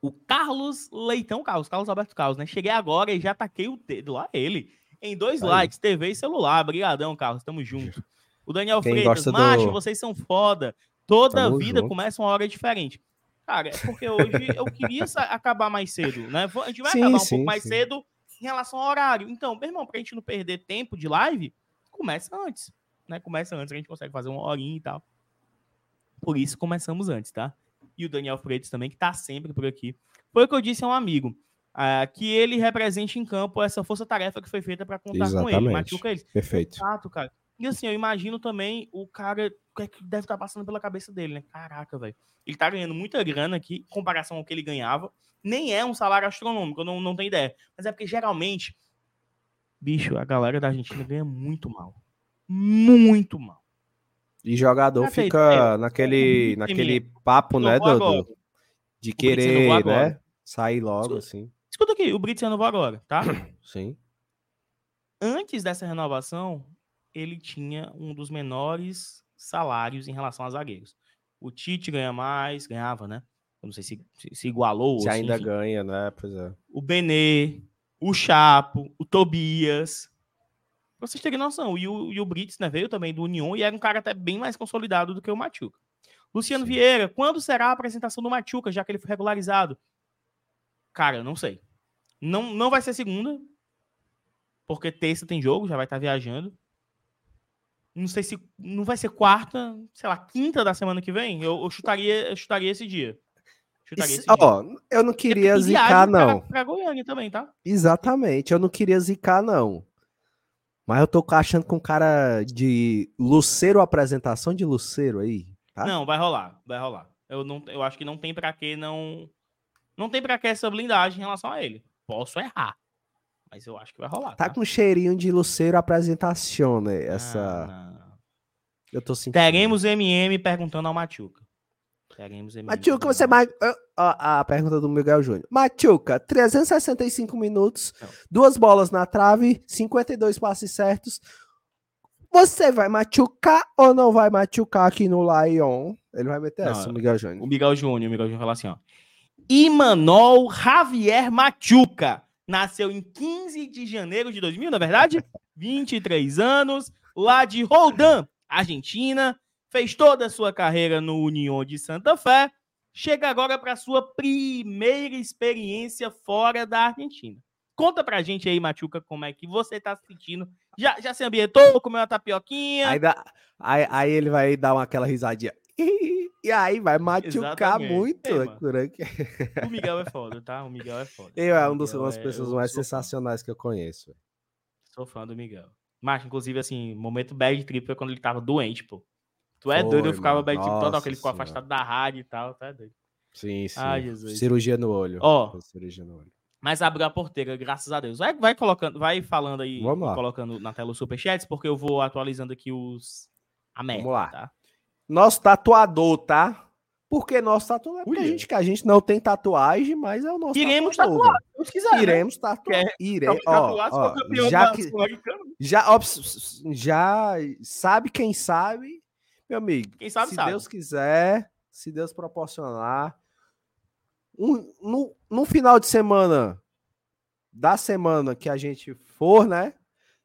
o Carlos Leitão Carlos, Carlos Alberto Carlos, né? Cheguei agora e já taquei o dedo lá ele. Em dois Aí. likes, TV e celular. Brigadão, Carlos, tamo junto. O Daniel Quem Freitas, gosta do- macho, vocês são foda. Toda Tamo vida junto. começa uma hora diferente. Cara, é porque hoje eu queria acabar mais cedo, né? A gente vai Sim, acabar um sim, pouco mais sim. cedo em relação ao horário. Então, meu irmão, pra gente não perder tempo de live, começa antes, né? Começa antes, a gente consegue fazer uma horinha e tal. Por isso começamos antes, tá? E o Daniel Freitas também, que tá sempre por aqui. Foi o que eu disse a um amigo. ah, que ele represente em campo essa força-tarefa que foi feita para contar com ele. Exatamente. Machuca ele. Perfeito. Exato, cara. E assim, eu imagino também o cara, o que é que deve estar passando pela cabeça dele, né? Caraca, velho. Ele tá ganhando muita grana aqui, em comparação ao que ele ganhava. Nem é um salário astronômico, eu não, não tenho ideia. Mas é porque geralmente, bicho, a galera da Argentina ganha muito mal. Muito mal. E jogador ter fica ideia, naquele, o naquele papo, né, Dudu? De querer, né? Sair logo, assim. Escuta aqui, o Brits renovou agora, tá? (coughs) Sim. Antes dessa renovação, ele tinha um dos menores salários em relação a zagueiros. O Tite ganha mais, ganhava, né? Eu não sei se, se, se igualou. Se ou se, ainda enfim. ganha, né? Pois é. O Benê, o Chapo, o Tobias. Pra vocês terem noção. E o, e o Brits, né, veio também do União e era um cara até bem mais consolidado do que o Machuca. Luciano Sim. Vieira, quando será a apresentação do Machuca, já que ele foi regularizado? Cara, não sei. Não, não vai ser segunda, porque terça tem jogo, já vai estar viajando. Não sei se não vai ser quarta, sei lá, quinta da semana que vem. Eu, eu chutaria, eu chutaria esse dia. Isso-. Ó, eu não queria zicar, viagem pra- não. Pra Goiânia também, tá? Exatamente, eu não queria zicar, não. Mas eu tô achando com cara de Luceiro, apresentação de Luceiro aí, tá? Não, vai rolar, vai rolar. Eu, não, eu acho que não tem pra que não. Não tem pra que essa blindagem em relação a ele. Posso errar. Mas eu acho que vai rolar. Tá com cheirinho de Luceiro apresentação, né? Ah, Essa. não. Eu tô sentindo. Teremos MM perguntando ao Machuca. Teremos. Machuca, você mais. A, a pergunta do Miguel Júnior. Machuca, 365 minutos, Não. duas bolas na trave, 52 passes certos. Você vai machucar ou não vai machucar aqui no Lion? Ele vai meter Não, essa, o Miguel O Júnior. Miguel Júnior, o Miguel Júnior fala assim, ó. Imanol Javier Machuca. Nasceu em 15 de janeiro de 2000, na é verdade? (laughs) 23 anos, lá de Roldan, Argentina. Fez toda a sua carreira no União de Santa Fé. Chega agora para sua primeira experiência fora da Argentina. Conta pra gente aí, Machuca, como é que você tá se sentindo. Já, já se ambientou, comeu uma tapioquinha? Aí, dá- aí- aí ele vai dar uma, aquela risadinha. (laughs) E aí vai machucar Exatamente. muito. Ei, né. O (laughs) Miguel é foda, tá? O Miguel é foda. Eu é um uma das é- pessoas mais sou fã. sensacionais que eu conheço. Sou fã do Miguel. Mas, inclusive, assim, momento bad trip foi quando ele tava doente, pô. Tu é Foi, doido, eu ficava trip total, Nossa que ele ficou Senhora. afastado da rádio e tal, tá doido. Sim, sim. Ai. Cirurgia no olho. Ó. Fez Cirurgia no olho. Mas abriu a porteira, graças a Deus. Vai, vai colocando, vai falando aí, Vamos lá. colocando na tela os superchats, porque eu vou atualizando aqui os. A meta, Vamos lá. tá? Nosso tatuador, tá? Por que nosso tatuador? Porque a gente, que a gente não tem tatuagem, mas é o nosso Iremos tatuador. tatuar, se quiser. velho. né? Iremos tatuar. Quer Ire... Ó, tatuar, ó, for campeão já que Sul-Americana. já, ó, já sabe quem sabe, meu amigo. Quem sabe, se sabe. Deus quiser, se Deus proporcionar, um, no, no final de semana da semana que a gente for, né?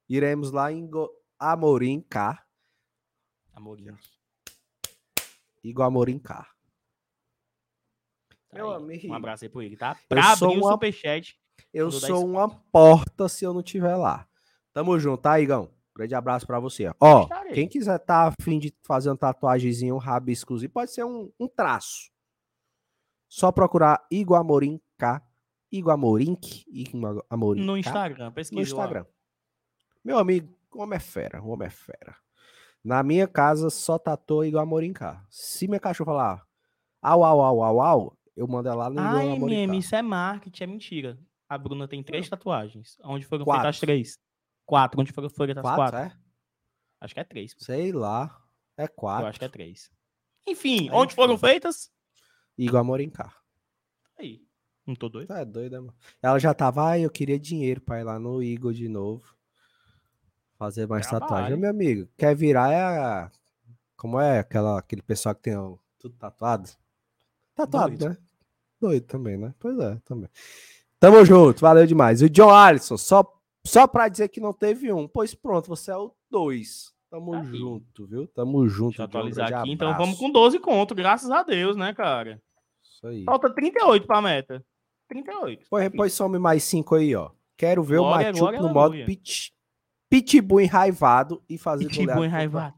Iremos lá em Go- Amorim Cá. Amorinho. Igor Amorim Cá. Tá Meu aí. amigo, Um abraço aí pro ele, tá? eu Pra sou abrir o uma- superchat. Eu sou uma porta se eu não estiver lá. Tamo junto, tá, Igão? Grande abraço para você. Ó, quem quiser tá afim de fazer uma tatuagemzinha, um rabisco exclusivo, pode ser um, um traço. Só procurar Igor Amorim K. Igor Amorim, Igor Amorim No Instagram, pesquisa No Instagram. Lá. Meu amigo, o homem é fera, o homem é fera. Na minha casa só tatuou Igor Amorim K. Se minha cachorro falar au, au, au, au, au, eu mando ela lá no Igor Amorim K. isso é marketing, é mentira. A Bruna tem três tatuagens. Onde foram quatro. feitas as três? Quatro. Onde foram feitas as quatro? quatro? É? Acho que é três. Sei lá. É quatro. Eu acho que é três. Enfim, Aí, onde foram feitas? Igor Amorim K. Aí. Não tô doido? É doida, mano. Ela já tava, ah, eu queria dinheiro pra ir lá no Igor de novo. Fazer mais Trabalho. tatuagem. Meu amigo, quer virar é a. Como é aquela, aquele pessoal que tem ó, tudo tatuado? Tatuado, doido. né? Doido também, né? Pois é, também. Tamo junto, valeu demais. O John Alisson, só, só pra dizer que não teve um. Pois pronto, você é o dois. Tamo tá junto, viu? Tamo junto. Deixa eu atualizar aqui, abraço. então vamos com 12 conto, graças a Deus, né, cara? Isso aí. Falta 38 pra meta. 38. Pois, pois some mais 5 aí, ó. Quero ver glória, o Machuco no modo pitch, pitbull enraivado e fazer Pitbull enraivado.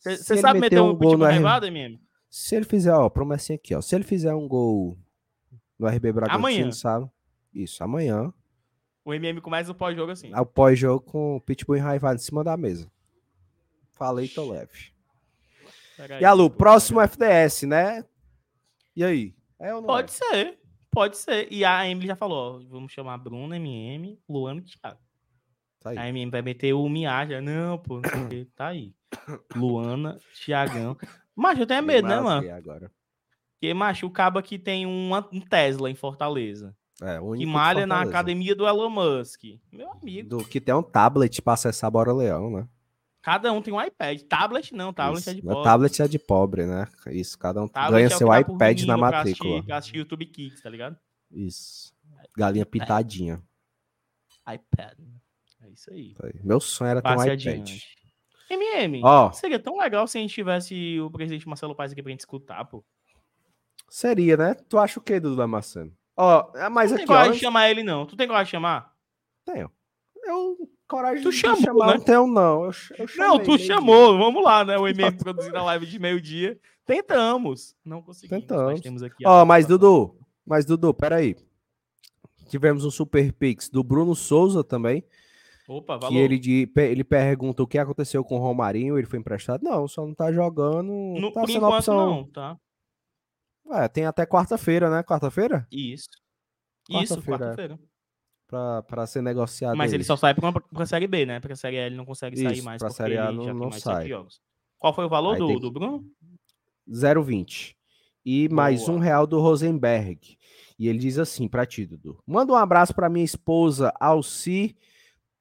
Você sabe meter um, um pitbull enraivado, MM? Se ele fizer, ó, promessinha aqui, ó. Se ele fizer um gol no RB Bragantino, amanhã. sabe? Isso, amanhã. O MM começa o pós-jogo assim. O pós-jogo com o Pitbull enraivado em cima da mesa. Falei, tô leve. e Alu, próximo FDS, né? E aí? É Pode é? ser. Pode ser. E a Emily já falou, ó, vamos chamar Bruna, MM, Luano e Thiago. Tá aí. A MM vai meter o Miaja. Não, pô, não sei (coughs) tá aí. Luana, Thiagão. Mas eu tenho medo, né, mano? Agora. Porque, macho, o cabo aqui tem um, um Tesla em Fortaleza. É, o que malha na academia do Elon Musk. Meu amigo. Do que tem um tablet pra acessar Bora Leão, né? Cada um tem um iPad. Tablet não, tablet Isso. é de pobre. Tablet é de pobre, né? Isso, cada um tablet ganha é seu iPad na matrícula. Pra assistir, YouTube Kids, tá ligado? Isso. Galinha pitadinha. iPad. É isso aí. Meu sonho era Passe ter um iPad. MM, oh. seria tão legal se a gente tivesse o presidente Marcelo Paes aqui pra gente escutar, pô. Seria, né? Tu acha o que, Dudu Damasceno? Ó, oh, mas tu aqui, tem coragem de chamar ele, não. Tu tem coragem de chamar? Tenho. Eu coragem tu de chamou, chamar, né? não tenho, não. Eu, eu não, tu chamou. Dia. Vamos lá, né? O MM (laughs) produzindo a live de meio-dia. Tentamos. Não conseguimos. Tentamos. Temos aqui Ó, mas Dudu, mas Dudu, peraí. Tivemos um Super Pix do Bruno Souza também. Opa, valeu. Que ele, de, ele pergunta o que aconteceu com o Romarinho, ele foi emprestado. Não, só não tá jogando. No, tá por enquanto opção. não, tá? É, tem até quarta-feira, né? Quarta-feira? Isso. Quarta Isso, quarta-feira. É para ser negociado. Mas aí. ele só sai para a Série B, né? Para a Série A ele não consegue sair Isso, mais. Para a Série A não, não sai. Qual foi o valor do, do Bruno? 0,20. E Boa. mais um real do Rosenberg. E ele diz assim para ti, Dudu. Manda um abraço para minha esposa, Alci.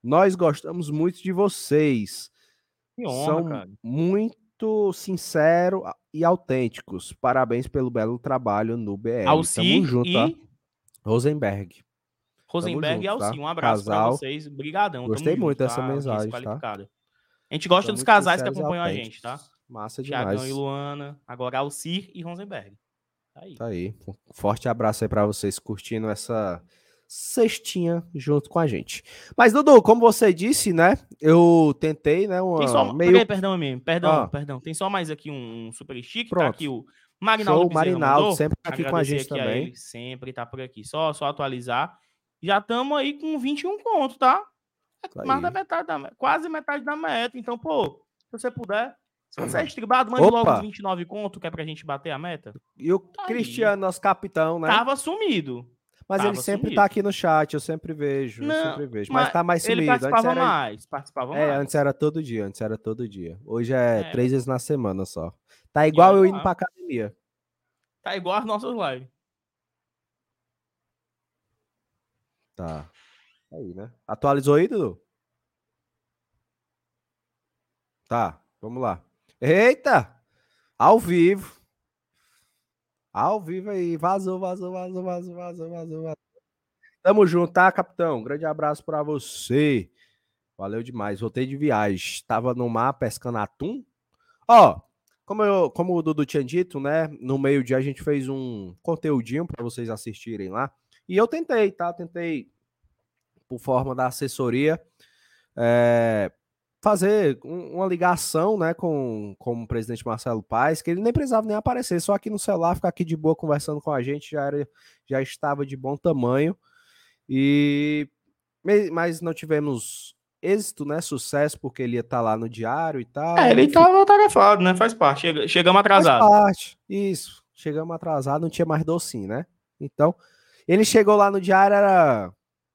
Nós gostamos muito de vocês. Que honra, São cara. muito sinceros e autênticos. Parabéns pelo belo trabalho no BR. Alci Tamo junto, e... Tá? Rosenberg. Rosenberg junto, e Alci. Tá? Um abraço para vocês. Obrigadão. Gostei muito dessa tá? mensagem, tá? A gente gosta São dos casais que acompanham a gente, tá? Massa demais. Tiagão e Luana. Agora Alcir e Rosenberg. Tá aí. Tá aí. Um forte abraço aí para vocês curtindo essa cestinha junto com a gente. Mas, Dudu, como você disse, né? Eu tentei, né? Uma, Tem só... meio... Peraí, perdão, mesmo. Perdão, ah. perdão. Tem só mais aqui um super stick. Tá Pronto. Tá aqui o Marinaldo. Show, Marinaldo, sempre tá aqui com a gente também. Ele, sempre tá por aqui. Só, só atualizar. Já estamos aí com 21 conto, tá? É tá mais da metade da quase metade da meta. Então, pô, se você puder, se você é estribado, mande Opa. logo os 29 conto, que é pra gente bater a meta. E o tá Cristiano, aí. nosso capitão, né? Tava sumido. Mas Tava ele sempre sumido. tá aqui no chat, eu sempre vejo, Não, eu sempre vejo. Mas, mas tá mais sumido. Ele participava era... mais, participava é, mais. antes era todo dia, antes era todo dia. Hoje é, é. três vezes na semana só. Tá igual eu indo pra academia. Tá igual as nossas lives. Tá. Aí, né? Atualizou aí, Dudu? Tá, vamos lá. Eita! Ao vivo. Ao vivo aí. Vazou, vazou, vazou, vazou, vazou, vazou. Tamo junto, tá, capitão? Grande abraço para você. Valeu demais. Voltei de viagem. Estava no mar pescando atum. Ó, como, eu, como o Dudu tinha dito, né? No meio-dia a gente fez um conteúdinho para vocês assistirem lá. E eu tentei, tá? Tentei por forma da assessoria é, fazer uma ligação né, com, com o presidente Marcelo Paes, que ele nem precisava nem aparecer, só aqui no celular, ficar aqui de boa conversando com a gente, já, era, já estava de bom tamanho. E mas não tivemos êxito, né? Sucesso, porque ele ia estar tá lá no diário e tal. É, ele estava tarefado, né? Faz parte. chegamos atrasados. Faz parte, isso. Chegamos atrasados, não tinha mais docinho, né? Então, ele chegou lá no diário, era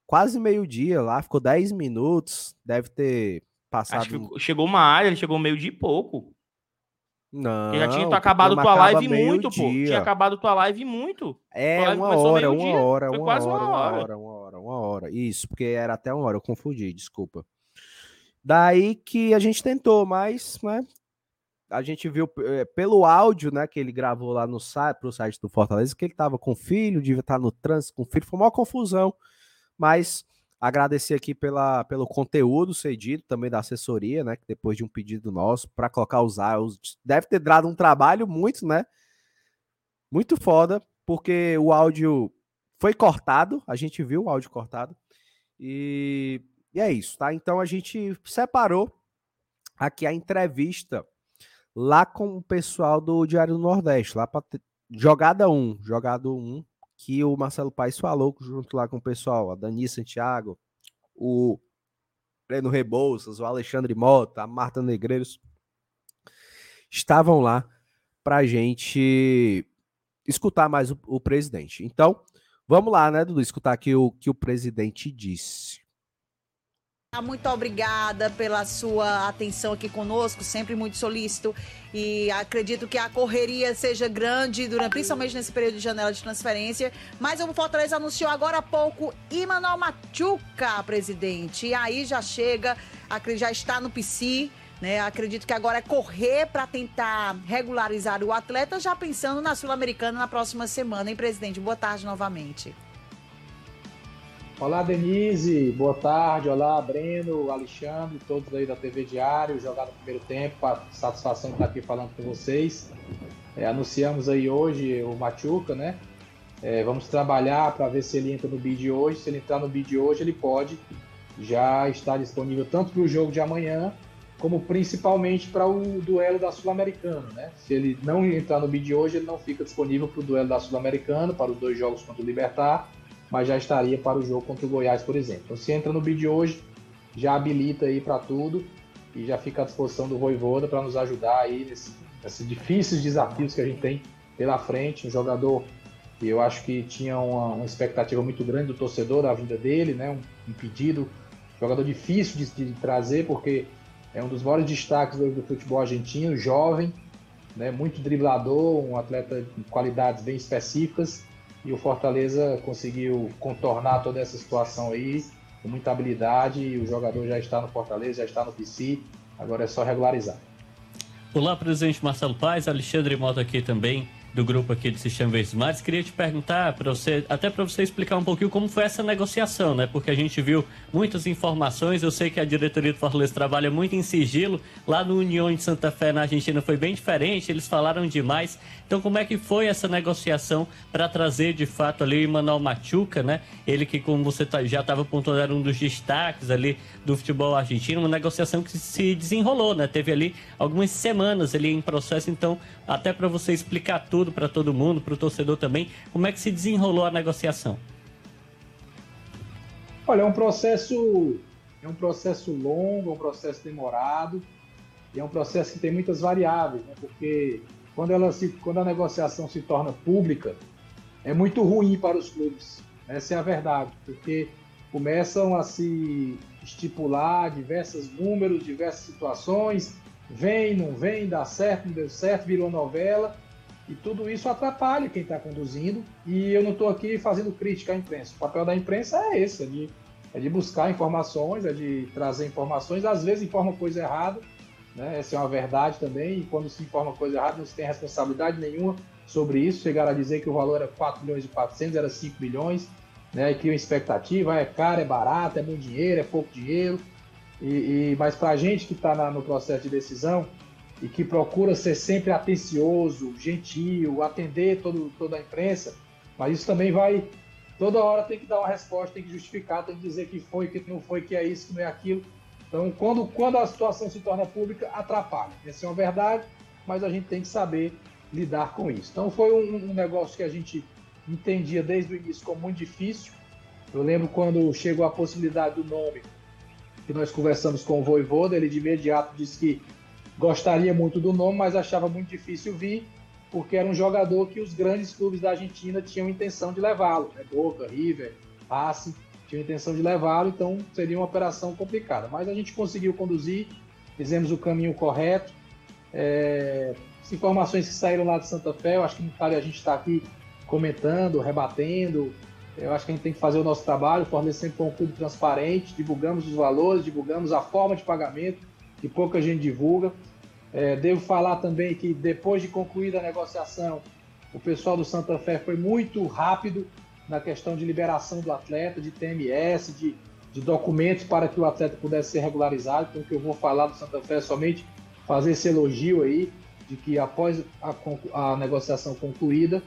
quase meio-dia lá, ficou 10 minutos, deve ter passado. Acho que chegou uma área, ele chegou meio-dia e pouco. Não. Já tinha acabado tua live muito, pô. Tinha acabado tua live muito. É, live uma hora, uma hora, uma hora, uma hora, uma hora, uma hora. Isso, porque era até uma hora, eu confundi, desculpa. Daí que a gente tentou, mas, né, a gente viu é, pelo áudio, né, que ele gravou lá no site, pro site do Fortaleza, que ele tava com filho, devia estar no trânsito com filho, foi uma confusão, mas Agradecer aqui pela, pelo conteúdo cedido, também da assessoria, né? Que depois de um pedido nosso, para colocar os áudios, deve ter dado um trabalho muito, né? Muito foda, porque o áudio foi cortado, a gente viu o áudio cortado. E, e é isso, tá? Então a gente separou aqui a entrevista lá com o pessoal do Diário do Nordeste, lá para jogada 1, jogada 1, que o Marcelo Paes falou junto lá com o pessoal, a Dani Santiago, o Breno Rebouças, o Alexandre Mota, a Marta Negreiros, estavam lá para a gente escutar mais o, o, presidente. Então, vamos lá, né, Dudu, escutar o que o presidente disse. Muito obrigada pela sua atenção aqui conosco, sempre muito solícito. E acredito que a correria seja grande, durante, principalmente nesse período de janela de transferência. Mas o Fortaleza anunciou agora há pouco Imanol Machuca, presidente. E aí já chega, já está no PC. Né? Acredito que agora é correr para tentar regularizar o atleta, já pensando na Sul-Americana na próxima semana, hein, presidente? Boa tarde novamente. Olá, Denise, boa tarde. Olá, Breno, Alexandre, todos aí da TV Diário, jogado no primeiro tempo, satisfação estar aqui falando com vocês. É, anunciamos aí hoje o Machuca, né? É, vamos trabalhar para ver se ele entra no bid hoje. Se ele entrar no bid hoje, ele pode já estar disponível tanto para o jogo de amanhã, como principalmente para o duelo da Sul-Americana, né? Se ele não entrar no bid hoje, ele não fica disponível para o duelo da Sul-Americana, para os dois jogos contra o Libertar mas já estaria para o jogo contra o Goiás, por exemplo. Então, se entra no bid hoje, já habilita aí para tudo e já fica à disposição do Voivoda para nos ajudar aí nesse, nesses difíceis desafios que a gente tem pela frente. Um jogador que eu acho que tinha uma, uma expectativa muito grande do torcedor da vinda dele, né? um, um pedido, jogador difícil de, de, trazer porque é um dos maiores destaques do futebol argentino, jovem, né? muito driblador, um atleta de qualidades bem específicas e o Fortaleza conseguiu contornar toda essa situação aí com muita habilidade. E o jogador já está no Fortaleza, já está no PC, agora é só regularizar. Olá, presidente Marcelo Paz, Alexandre Mota aqui também do grupo aqui do Sistema Verdes. Queria te perguntar para você, até para você explicar um pouquinho como foi essa negociação, né? Porque a gente viu muitas informações. Eu sei que a diretoria do Fortaleza trabalha muito em sigilo. Lá no União de Santa Fé na Argentina foi bem diferente. Eles falaram demais. Então, como é que foi essa negociação para trazer de fato ali o Manuel Machuca, né? Ele que, como você tá, já estava apontando, era um dos destaques ali do futebol argentino. Uma negociação que se desenrolou, né? Teve ali algumas semanas ali em processo. Então, até para você explicar tudo tudo para todo mundo, para o torcedor também. Como é que se desenrolou a negociação? Olha, é um processo é um processo longo, é um processo demorado e é um processo que tem muitas variáveis, né? porque quando, ela se, quando a negociação se torna pública, é muito ruim para os clubes. Essa é a verdade, porque começam a se estipular diversos números, diversas situações, vem, não vem, dá certo, não deu certo, virou novela, e tudo isso atrapalha quem está conduzindo. E eu não estou aqui fazendo crítica à imprensa. O papel da imprensa é esse, é de, é de buscar informações, é de trazer informações. Às vezes informa coisa errada, né? essa é uma verdade também. E quando se informa coisa errada, não se tem responsabilidade nenhuma sobre isso. Chegaram a dizer que o valor era 4 milhões e 400, era 5 milhões. Né? E criam expectativa, é caro, é barato, é muito dinheiro, é pouco dinheiro. E, e mas para a gente que está no processo de decisão, e que procura ser sempre atencioso, gentil, atender todo, toda a imprensa, mas isso também vai. Toda hora tem que dar uma resposta, tem que justificar, tem que dizer que foi, que não foi, que é isso, que não é aquilo. Então, quando, quando a situação se torna pública, atrapalha. Essa é uma verdade, mas a gente tem que saber lidar com isso. Então, foi um, um negócio que a gente entendia desde o início como muito difícil. Eu lembro quando chegou a possibilidade do nome, que nós conversamos com o Voivoda, ele de imediato disse que gostaria muito do nome, mas achava muito difícil vir, porque era um jogador que os grandes clubes da Argentina tinham intenção de levá-lo, né? Boca, River, Racing, tinham intenção de levá-lo, então seria uma operação complicada. Mas a gente conseguiu conduzir, fizemos o caminho correto. É, as informações que saíram lá de Santa Fé, eu acho que não cabe a gente estar aqui comentando, rebatendo. Eu acho que a gente tem que fazer o nosso trabalho, fornecendo um clube transparente, divulgamos os valores, divulgamos a forma de pagamento, que pouca gente divulga. É, devo falar também que depois de concluída a negociação, o pessoal do Santa Fé foi muito rápido na questão de liberação do atleta, de TMS, de, de documentos para que o atleta pudesse ser regularizado. Então, o que eu vou falar do Santa Fé é somente fazer esse elogio aí, de que após a, a negociação concluída,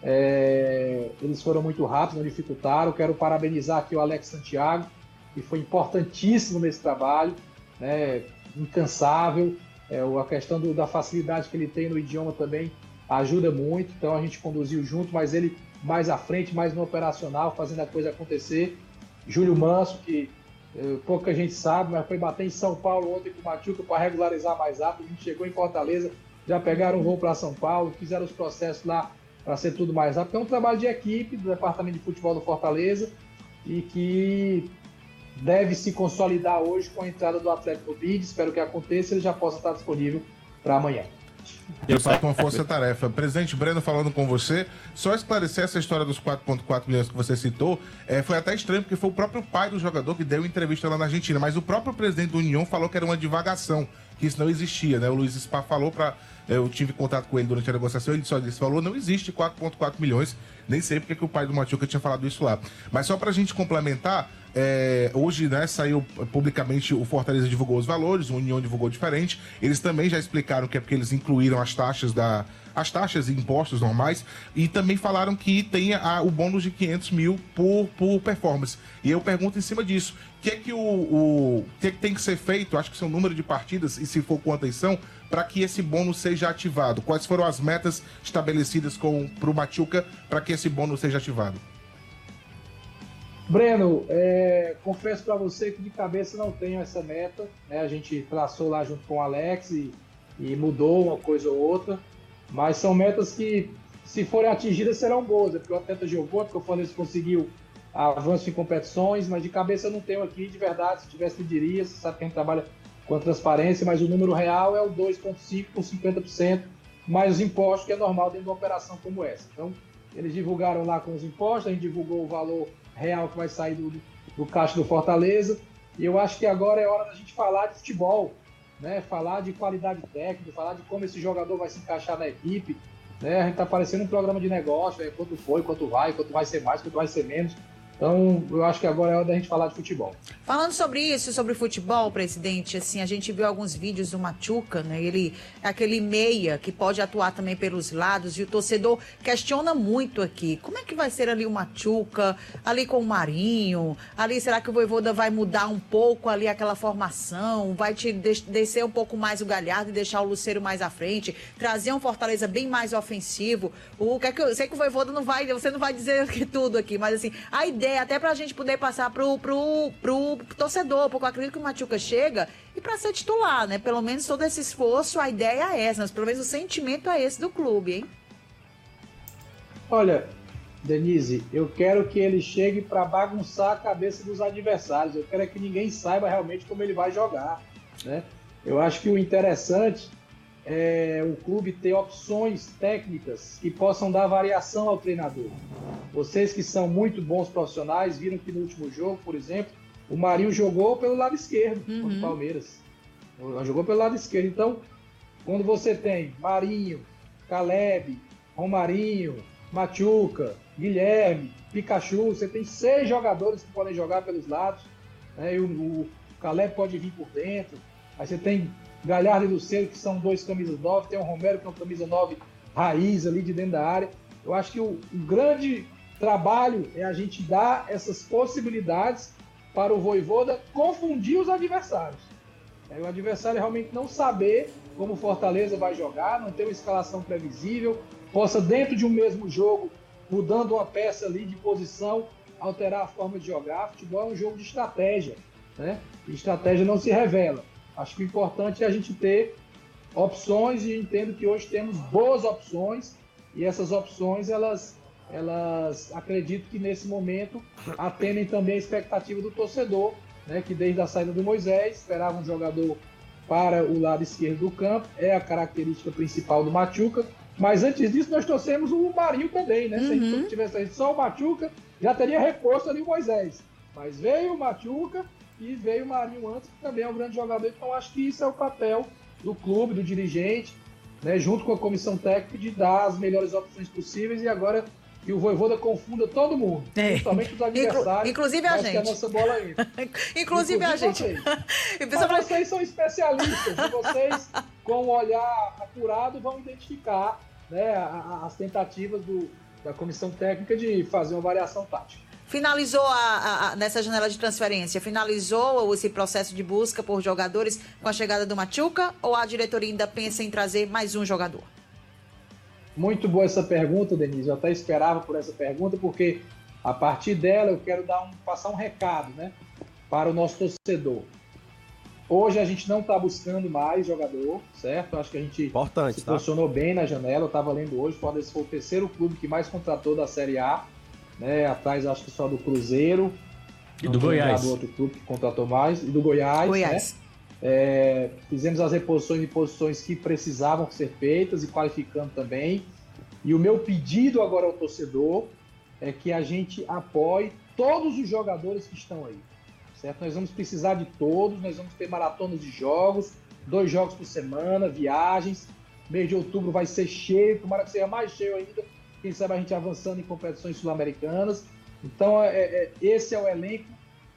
é, eles foram muito rápidos, não dificultaram. Quero parabenizar aqui o Alex Santiago, que foi importantíssimo nesse trabalho, né, incansável. É, a questão do, da facilidade que ele tem no idioma também ajuda muito. Então a gente conduziu junto, mas ele mais à frente, mais no operacional, fazendo a coisa acontecer. Júlio Manso, que é, pouca gente sabe, mas foi bater em São Paulo ontem com o Machuca para regularizar mais rápido. A gente chegou em Fortaleza, já pegaram um voo para São Paulo, fizeram os processos lá para ser tudo mais rápido. É um trabalho de equipe do Departamento de Futebol do Fortaleza e que deve se consolidar hoje com a entrada do Atlético no BID. Espero que aconteça ele já possa estar disponível para amanhã. De fato, uma força-tarefa. Presidente Breno falando com você, só esclarecer essa história dos 4,4 milhões que você citou, é, foi até estranho, porque foi o próprio pai do jogador que deu entrevista lá na Argentina, mas o próprio presidente do União falou que era uma divagação, que isso não existia, né? O Luiz Spa falou para eu tive contato com ele durante a negociação, ele só disse, falou, não existe 4,4 milhões, nem sei porque que o pai do Machuca tinha falado isso lá. Mas só pra gente complementar, é, hoje, né, saiu publicamente, o Fortaleza divulgou os valores, o União divulgou diferente. Eles também já explicaram que é porque eles incluíram as taxas da. As taxas e impostos normais, e também falaram que tem a, o bônus de 500 mil por, por performance. E eu pergunto em cima disso: o que é que, o, o, que, é que tem que ser feito? Acho que são número de partidas, e se for com atenção, para que esse bônus seja ativado? Quais foram as metas estabelecidas para o Machuca para que esse bônus seja ativado? Breno, é, confesso para você que de cabeça não tenho essa meta. Né? A gente traçou lá junto com o Alex e, e, mudou uma coisa ou outra. Mas são metas que, se forem atingidas, serão boas. É porque o atleta jogou, é porque o Fortaleza conseguiu avanço em competições, mas de cabeça eu não tenho aqui, de verdade. Se tivesse, diria. Você sabe que gente trabalha com a transparência, mas o número real é o 2,5% com 50%, mais os impostos, que é normal dentro de uma operação como essa. Então, eles divulgaram lá com os impostos, a gente divulgou o valor real que vai sair do, do caixa do Fortaleza. E eu acho que agora é hora da gente falar de futebol, né? Falar de qualidade técnica, falar de como esse jogador vai se encaixar na equipe. Né? A gente tá parecendo um programa de negócio, é, quanto foi, quanto vai, quanto vai ser mais, quanto vai ser menos. Então, eu acho que agora é hora da gente falar de futebol. Falando sobre isso, sobre futebol, presidente, assim, a gente viu alguns vídeos do Machuca, né? Ele é aquele meia que pode atuar também pelos lados e o torcedor questiona muito aqui. Como é que vai ser ali o Machuca, ali com o Marinho? Ali, será que o Voivoda vai mudar um pouco ali aquela formação? Vai te descer um pouco mais o Galhardo e deixar o Luceiro mais à frente? Trazer um Fortaleza bem mais ofensivo? O que é que eu sei que o Voivoda não vai, você não vai dizer (laughs) que tudo aqui, mas assim, a ideia ideia, até pra gente poder passar pro, pro, pro torcedor, porque eu acredito que o Machuca chega e para ser titular, né? Pelo menos todo esse esforço, a ideia é essa, mas pelo menos o sentimento é esse do clube, hein? Olha, Denise, eu quero que ele chegue para bagunçar a cabeça dos adversários. Eu quero é que ninguém saiba realmente como ele vai jogar, né? Eu acho que o interessante é, o clube ter opções técnicas que possam dar variação ao treinador. Vocês que são muito bons profissionais viram que no último jogo, por exemplo, o Marinho jogou pelo lado esquerdo uhum. contra o Palmeiras. Jogou pelo lado esquerdo. Então, quando você tem Marinho, Caleb, Romarinho, Machuca, Guilherme, Pikachu, você tem seis jogadores que podem jogar pelos lados. Né? O, o Caleb pode vir por dentro. Aí você tem Galhardo e Luceiro, que são dois camisas 9, tem o Romero, que é um camisa 9 raiz ali de dentro da área. Eu acho que o, o grande trabalho é a gente dar essas possibilidades para o Voivoda confundir os adversários. É, o adversário realmente não saber como o Fortaleza vai jogar, não ter uma escalação previsível, possa dentro de um mesmo jogo, mudando uma peça ali de posição, alterar a forma de jogar. Futebol é um jogo de estratégia, né? E estratégia não se revela. Acho que o importante é a gente ter opções e entendo que hoje temos boas opções e essas opções elas elas acredito que nesse momento atendem também a expectativa do torcedor, né, que desde a saída do Moisés esperava um jogador para o lado esquerdo do campo, é a característica principal do Machuca. Mas antes disso, nós trouxemos o Marinho também, né? Uhum. Se a gente uhum. tivesse só o Machuca, já teria reforço ali o Moisés. Mas veio o Machuca e veio o Marinho antes, que também é um grande jogador. Então, acho que isso é o papel do clube, do dirigente, né, junto com a comissão técnica, de dar as melhores opções possíveis e agora que o Voivoda confunda todo mundo, é. principalmente os adversários. Inclusive a gente. a nossa bola. Inclusive, (laughs) Inclusive a gente. Vocês. (laughs) Mas vocês são especialistas e vocês, com o olhar apurado, vão identificar né, as tentativas do, da comissão técnica de fazer uma variação tática. Finalizou a, a, nessa janela de transferência, finalizou esse processo de busca por jogadores com a chegada do Machuca ou a diretoria ainda pensa em trazer mais um jogador? Muito boa essa pergunta, Denise. Eu até esperava por essa pergunta, porque a partir dela eu quero dar um, passar um recado né, para o nosso torcedor. Hoje a gente não está buscando mais jogador, certo? Acho que a gente Importante, se tá? posicionou bem na janela. Eu estava lendo hoje, o Fortaleza foi o terceiro clube que mais contratou da Série A né? Atrás acho que só do Cruzeiro. E do Goiás. Do outro clube que contratou mais. E do Goiás. Goiás. Né? É, fizemos as reposições de posições que precisavam ser feitas e qualificando também. E o meu pedido agora ao torcedor é que a gente apoie todos os jogadores que estão aí. Certo? Nós vamos precisar de todos, nós vamos ter maratonas de jogos, dois jogos por semana, viagens. Mês de outubro vai ser cheio, tomara que seja mais cheio ainda, quem sabe a gente avançando em competições sul-americanas. Então, é, é, esse é o elenco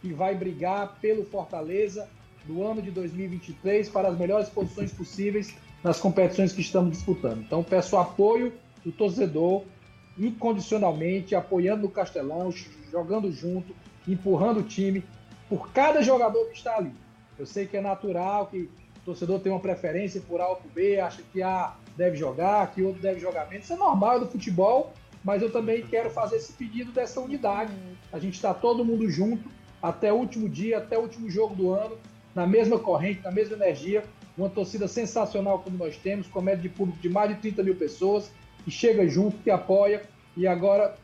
que vai brigar pelo Fortaleza no ano de 2023 para as melhores posições possíveis nas competições que estamos disputando. Então, peço apoio do torcedor incondicionalmente, apoiando o Castelão, jogando junto, empurrando o time por cada jogador que está ali. Eu sei que é natural que torcedor tem uma preferência por A ou por B, acha que A deve jogar, que outro deve jogar menos. Isso é normal do futebol, mas eu também quero fazer esse pedido dessa unidade. A gente está todo mundo junto até o último dia, até o último jogo do ano, na mesma corrente, na mesma energia. Uma torcida sensacional como nós temos, com média de público de mais de 30 mil pessoas, que chega junto, que apoia. E agora,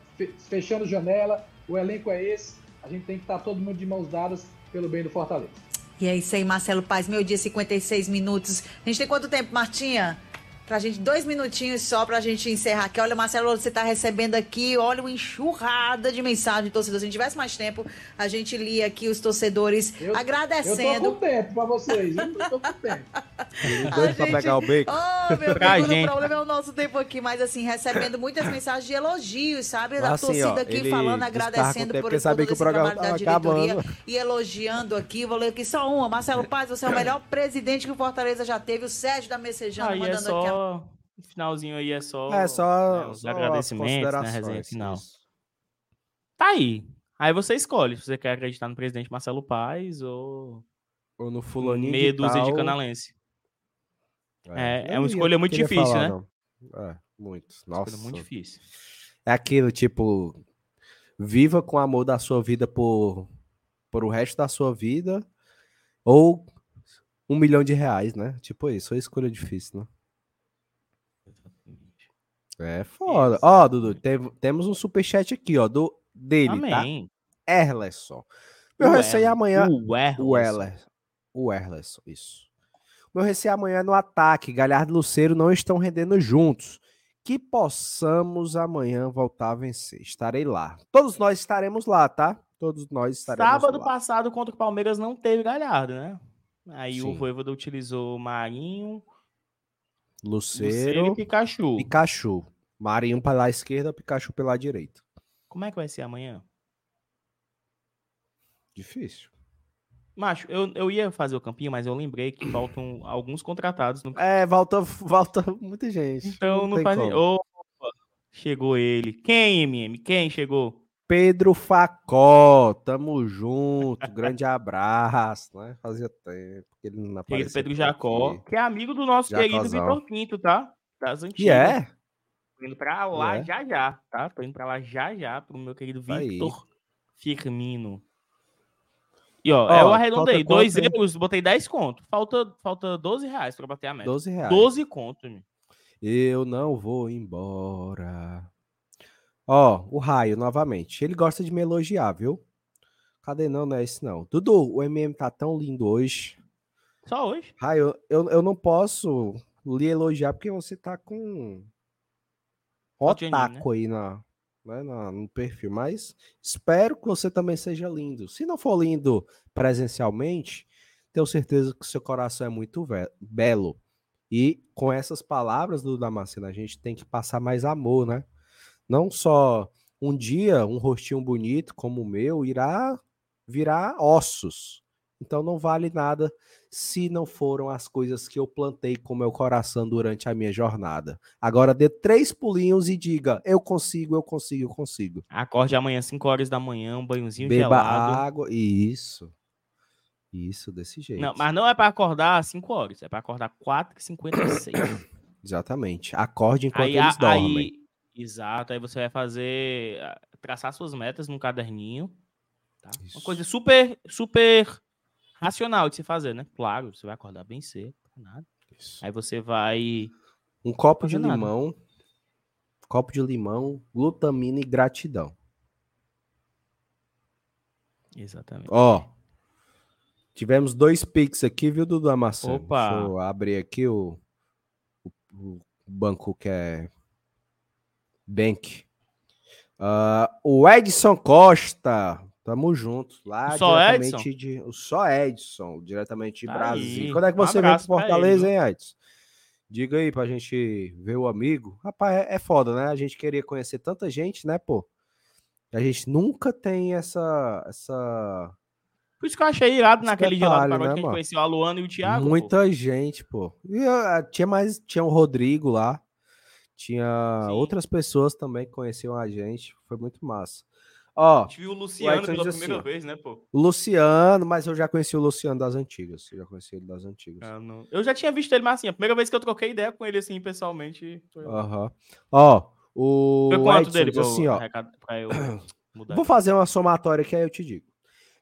fechando janela, o elenco é esse. A gente tem que estar todo mundo de mãos dadas pelo bem do Fortaleza. E é isso aí, Marcelo Paz, meio dia 56 minutos. A gente tem quanto tempo, Martinha? Pra gente, dois minutinhos só pra gente encerrar aqui. Olha, Marcelo, você tá recebendo aqui, olha, uma enxurrada de mensagem de torcedores. Se a gente tivesse mais tempo, a gente lia aqui os torcedores eu, agradecendo. Eu tô com tempo pra vocês, eu tô com tempo. Doido (laughs) pra pegar o bacon. Oh, meu pra Deus, gente. o problema é o nosso tempo aqui, mas assim, recebendo muitas mensagens de elogios, sabe? Da assim, torcida ó, aqui falando, agradecendo por, por todo esse trabalho da diretoria acabando. e elogiando aqui. Vou ler aqui só uma. Marcelo Paz, você é o melhor presidente que o Fortaleza já teve. O Sérgio da Messejana ah, é mandando é só... aqui a finalzinho aí é só, é só, né, os só agradecimentos, né, resenha final. Isso. Tá aí. Aí você escolhe se você quer acreditar no presidente Marcelo Paes ou ou no fulaninho meia de dúzia tal... de canalense. É, é, é uma escolha muito difícil, falar, né? Não. É, muito. Nossa. Escolha muito difícil. É aquilo, tipo, viva com o amor da sua vida por, por o resto da sua vida ou um milhão de reais, né? Tipo isso, é escolha difícil, né? É foda. Ó, oh, Dudu, tem, temos um superchat aqui, ó, do, dele, tá? Amém. tá? Erlerson. Meu receio amanhã... O Erlerson. O Erlerson. O Erlerson, isso. Meu receio amanhã no ataque. Galhardo e Luceiro não estão rendendo juntos. Que possamos amanhã voltar a vencer. Estarei lá. Todos nós estaremos lá, tá? Todos nós estaremos Sábado lá. passado contra o Palmeiras não teve Galhardo, né? Aí Sim. o Voivoda utilizou Marinho, Luceiro, Luceiro e Pikachu. Pikachu. Marinho pela esquerda, Pikachu pela direita. Como é que vai ser amanhã? Difícil. Macho, eu, eu ia fazer o campinho, mas eu lembrei que faltam (clears throat) alguns contratados. No... É, volta, volta muita gente. Então não, não faz. Opa, chegou ele. Quem, MM? Quem chegou? Pedro Facó, tamo junto, grande (laughs) abraço, né? Fazia tempo que ele não aparecia. Pedro Jacó, aqui. que é amigo do nosso Jacozão. querido Vitor Pinto, tá? Das antigas. E é? Tô indo pra lá é? já já, tá? Tô indo pra lá já já pro meu querido Vitor Firmino. E ó, ó eu arredondei, dois euros, botei 10 conto. Falta, falta 12 reais pra bater a meta. 12 reais. 12 conto, meu. Eu não vou embora. Ó, o Raio, novamente. Ele gosta de me elogiar, viu? Cadê não? Não é esse não. Dudu, o MM tá tão lindo hoje. Só hoje? Raio, eu, eu não posso lhe elogiar porque você tá com otaku né? aí na, né, na, no perfil. Mas espero que você também seja lindo. Se não for lindo presencialmente, tenho certeza que seu coração é muito belo. E com essas palavras do Damasceno, a gente tem que passar mais amor, né? Não só um dia um rostinho bonito como o meu irá virar ossos. Então não vale nada se não foram as coisas que eu plantei com meu coração durante a minha jornada. Agora dê três pulinhos e diga: eu consigo, eu consigo, eu consigo. Acorde amanhã 5 horas da manhã, um banhozinho Beba gelado. água, isso. Isso, desse jeito. Não, mas não é para acordar 5 horas, é para acordar 4h56. (coughs) Exatamente. Acorde enquanto aí, eles dormem. Aí, exato, aí você vai fazer, ah, traçar suas metas num caderninho. Tá? Uma coisa super, super racional de se fazer, né? Claro, você vai acordar bem cedo, nada. Isso. Aí você vai. Um copo de nada. limão, copo de limão, glutamina e gratidão. Exatamente. Ó, Tivemos dois Pix aqui, viu, Dudu Amassano? Opa! Deixa eu abrir aqui o, o, o banco que é Bank. Uh, o Edson Costa, tamo junto. Lá só diretamente Edson? de. O só Edson, diretamente de tá Brasília. Aí. Quando é que você um vem pro Fortaleza, ele, hein, Edson? Diga aí pra gente ver o amigo. Rapaz, é, é foda, né? A gente queria conhecer tanta gente, né, pô? A gente nunca tem essa, essa por isso que eu achei irado naquele dia lá do né, que a gente conheceu a Luana e o Thiago. Muita pô. gente, pô. E, uh, tinha mais, tinha o Rodrigo lá. Tinha Sim. outras pessoas também que conheciam a gente. Foi muito massa. Ó, a gente viu o Luciano o pela primeira assim, vez, né, pô? O Luciano, mas eu já conheci o Luciano das antigas. Eu já conheci ele das antigas. Ah, eu já tinha visto ele, mas assim, a primeira vez que eu troquei ideia com ele, assim, pessoalmente. Aham. Uhum. Ó, o. Foi quanto Edson dele, assim, ó. (coughs) Vou fazer uma somatória que aí eu te digo.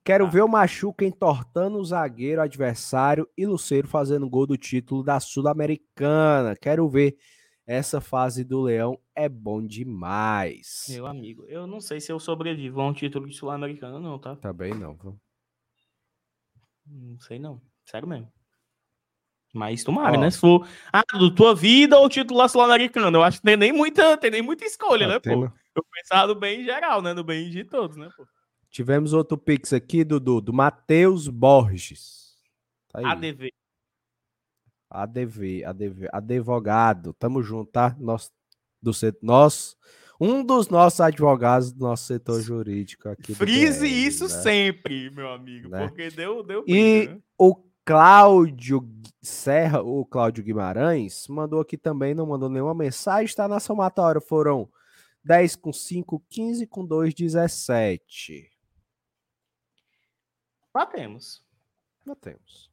Quero ah. ver o Machuca entortando o zagueiro adversário e Luceiro fazendo gol do título da Sul-Americana. Quero ver essa fase do Leão é bom demais. Meu amigo, eu não sei se eu sobrevivo a um título de Sul-Americana, não, tá? Também não. Não sei não. Sério mesmo. Mas tomara, oh. né? Se for, ah, do tua vida ou título da Sul-Americana, eu acho que tem nem muita, tem nem muita escolha, ah, né, pô? Eu pensava no bem geral, né? No bem de todos, né, pô? Tivemos outro Pix aqui, Dudu, do Matheus Borges. Tá aí. ADV. ADV, ADV, advogado. Tamo junto, tá? Nós, do, nós, um dos nossos advogados do nosso setor jurídico aqui. Frise BR, isso né? sempre, meu amigo, né? porque deu, deu. E né? o Cláudio Serra, o Cláudio Guimarães, mandou aqui também, não mandou nenhuma mensagem, está na somatória. Foram 10 com 5, 15 com 2, 17. Batemos. Batemos.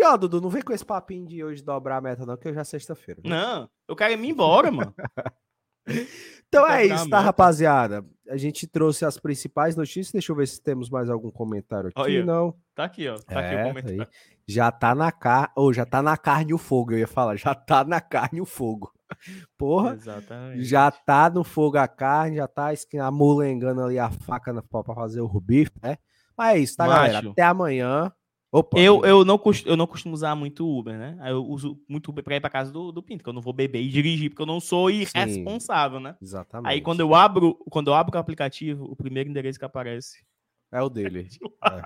E ó, Dudu, não vem com esse papinho de hoje dobrar a meta, não, que hoje é sexta-feira. Não, eu quero ir me embora, mano. (laughs) então é isso, tá, rapaziada? A gente trouxe as principais notícias. Deixa eu ver se temos mais algum comentário aqui. Olha, não. Tá aqui, ó. Tá é, aqui o é, comentário. Aí. Já tá na carne. Ou já tá na carne o fogo, eu ia falar. Já tá na carne o fogo. (laughs) Porra. Exatamente. Já tá no fogo a carne, já tá amulengando ali a faca pra fazer o bife, né? Mas é isso, tá, Macho, galera? Até amanhã. Opa, eu, eu, não costumo, eu não costumo usar muito Uber, né? Eu uso muito Uber pra ir pra casa do, do Pinto, que eu não vou beber e dirigir, porque eu não sou irresponsável, Sim, né? Exatamente. Aí quando eu abro, quando eu abro o aplicativo, o primeiro endereço que aparece é o dele. (laughs) é.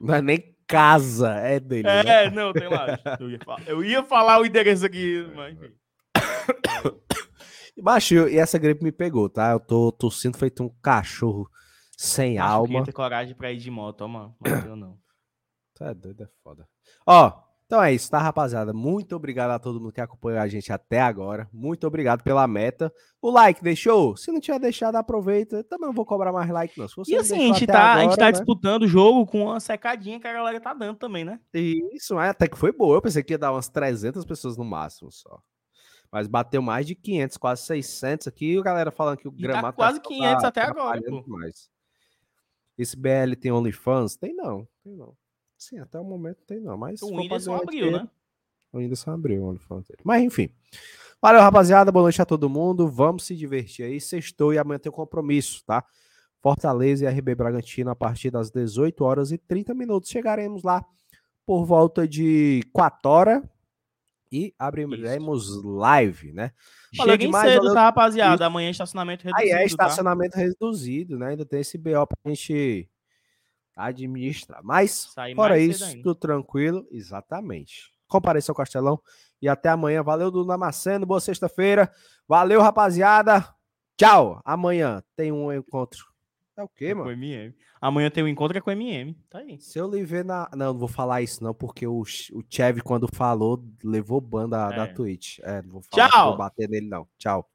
Não é nem casa, é dele. É, né? não, tem lá. (laughs) Eu ia, falar, eu ia falar o endereço aqui, mas enfim. (coughs) Baixo, e essa gripe me pegou, tá? Eu tô tossindo feito um cachorro sem Acho alma. Eu ter coragem pra ir de moto, ó, mano. Mas eu não. Tá doido, é foda. Ó, Então é isso, tá, rapaziada? Muito obrigado a todo mundo que acompanhou a gente até agora. Muito obrigado pela meta. O like deixou? Se não tiver deixado, aproveita. Também não vou cobrar mais like, não. e assim, a gente, tá, agora, a gente tá né? disputando o jogo com uma secadinha que a galera tá dando também, né? Isso, até que foi boa. Eu pensei que ia dar umas 300 pessoas no máximo só. Mas bateu mais de 500, quase 600 aqui. E a galera falando que o gramado. Tá quase 500 tá, até agora. Pô. Mais. Esse BL tem OnlyFans? Tem não, tem não. Sim, até o momento tem não, mas... O Whindersson abriu, né? O Whindersson abriu o OnlyFans dele. Mas enfim. Valeu, rapaziada. Boa noite a todo mundo. Vamos se divertir aí. Sextou e amanhã tem um compromisso, tá? Fortaleza e RB Bragantino a partir das 18 horas e 30 minutos. Chegaremos lá por volta de 4 horas e abriremos Isso. live, né? Valeu Cheguem demais, cedo, valeu... tá, rapaziada? Amanhã estacionamento reduzido, Aí é tá? estacionamento tá? reduzido, né? Ainda tem esse BO pra gente administrar. Mas, fora isso, tudo tranquilo. Exatamente. Compareça ao Castelão e até amanhã. Valeu, do Namaceno. Boa sexta-feira. Valeu, rapaziada. Tchau. Amanhã tem um encontro. É o quê, é mano? Com MM. Amanhã tem um encontro é com MM. Tá aí. Se eu lhe ver na. Não, não vou falar isso, não, porque o, o Chev, quando falou, levou banda é. da Twitch. É, não vou falar, Tchau. vou bater nele, não. Tchau.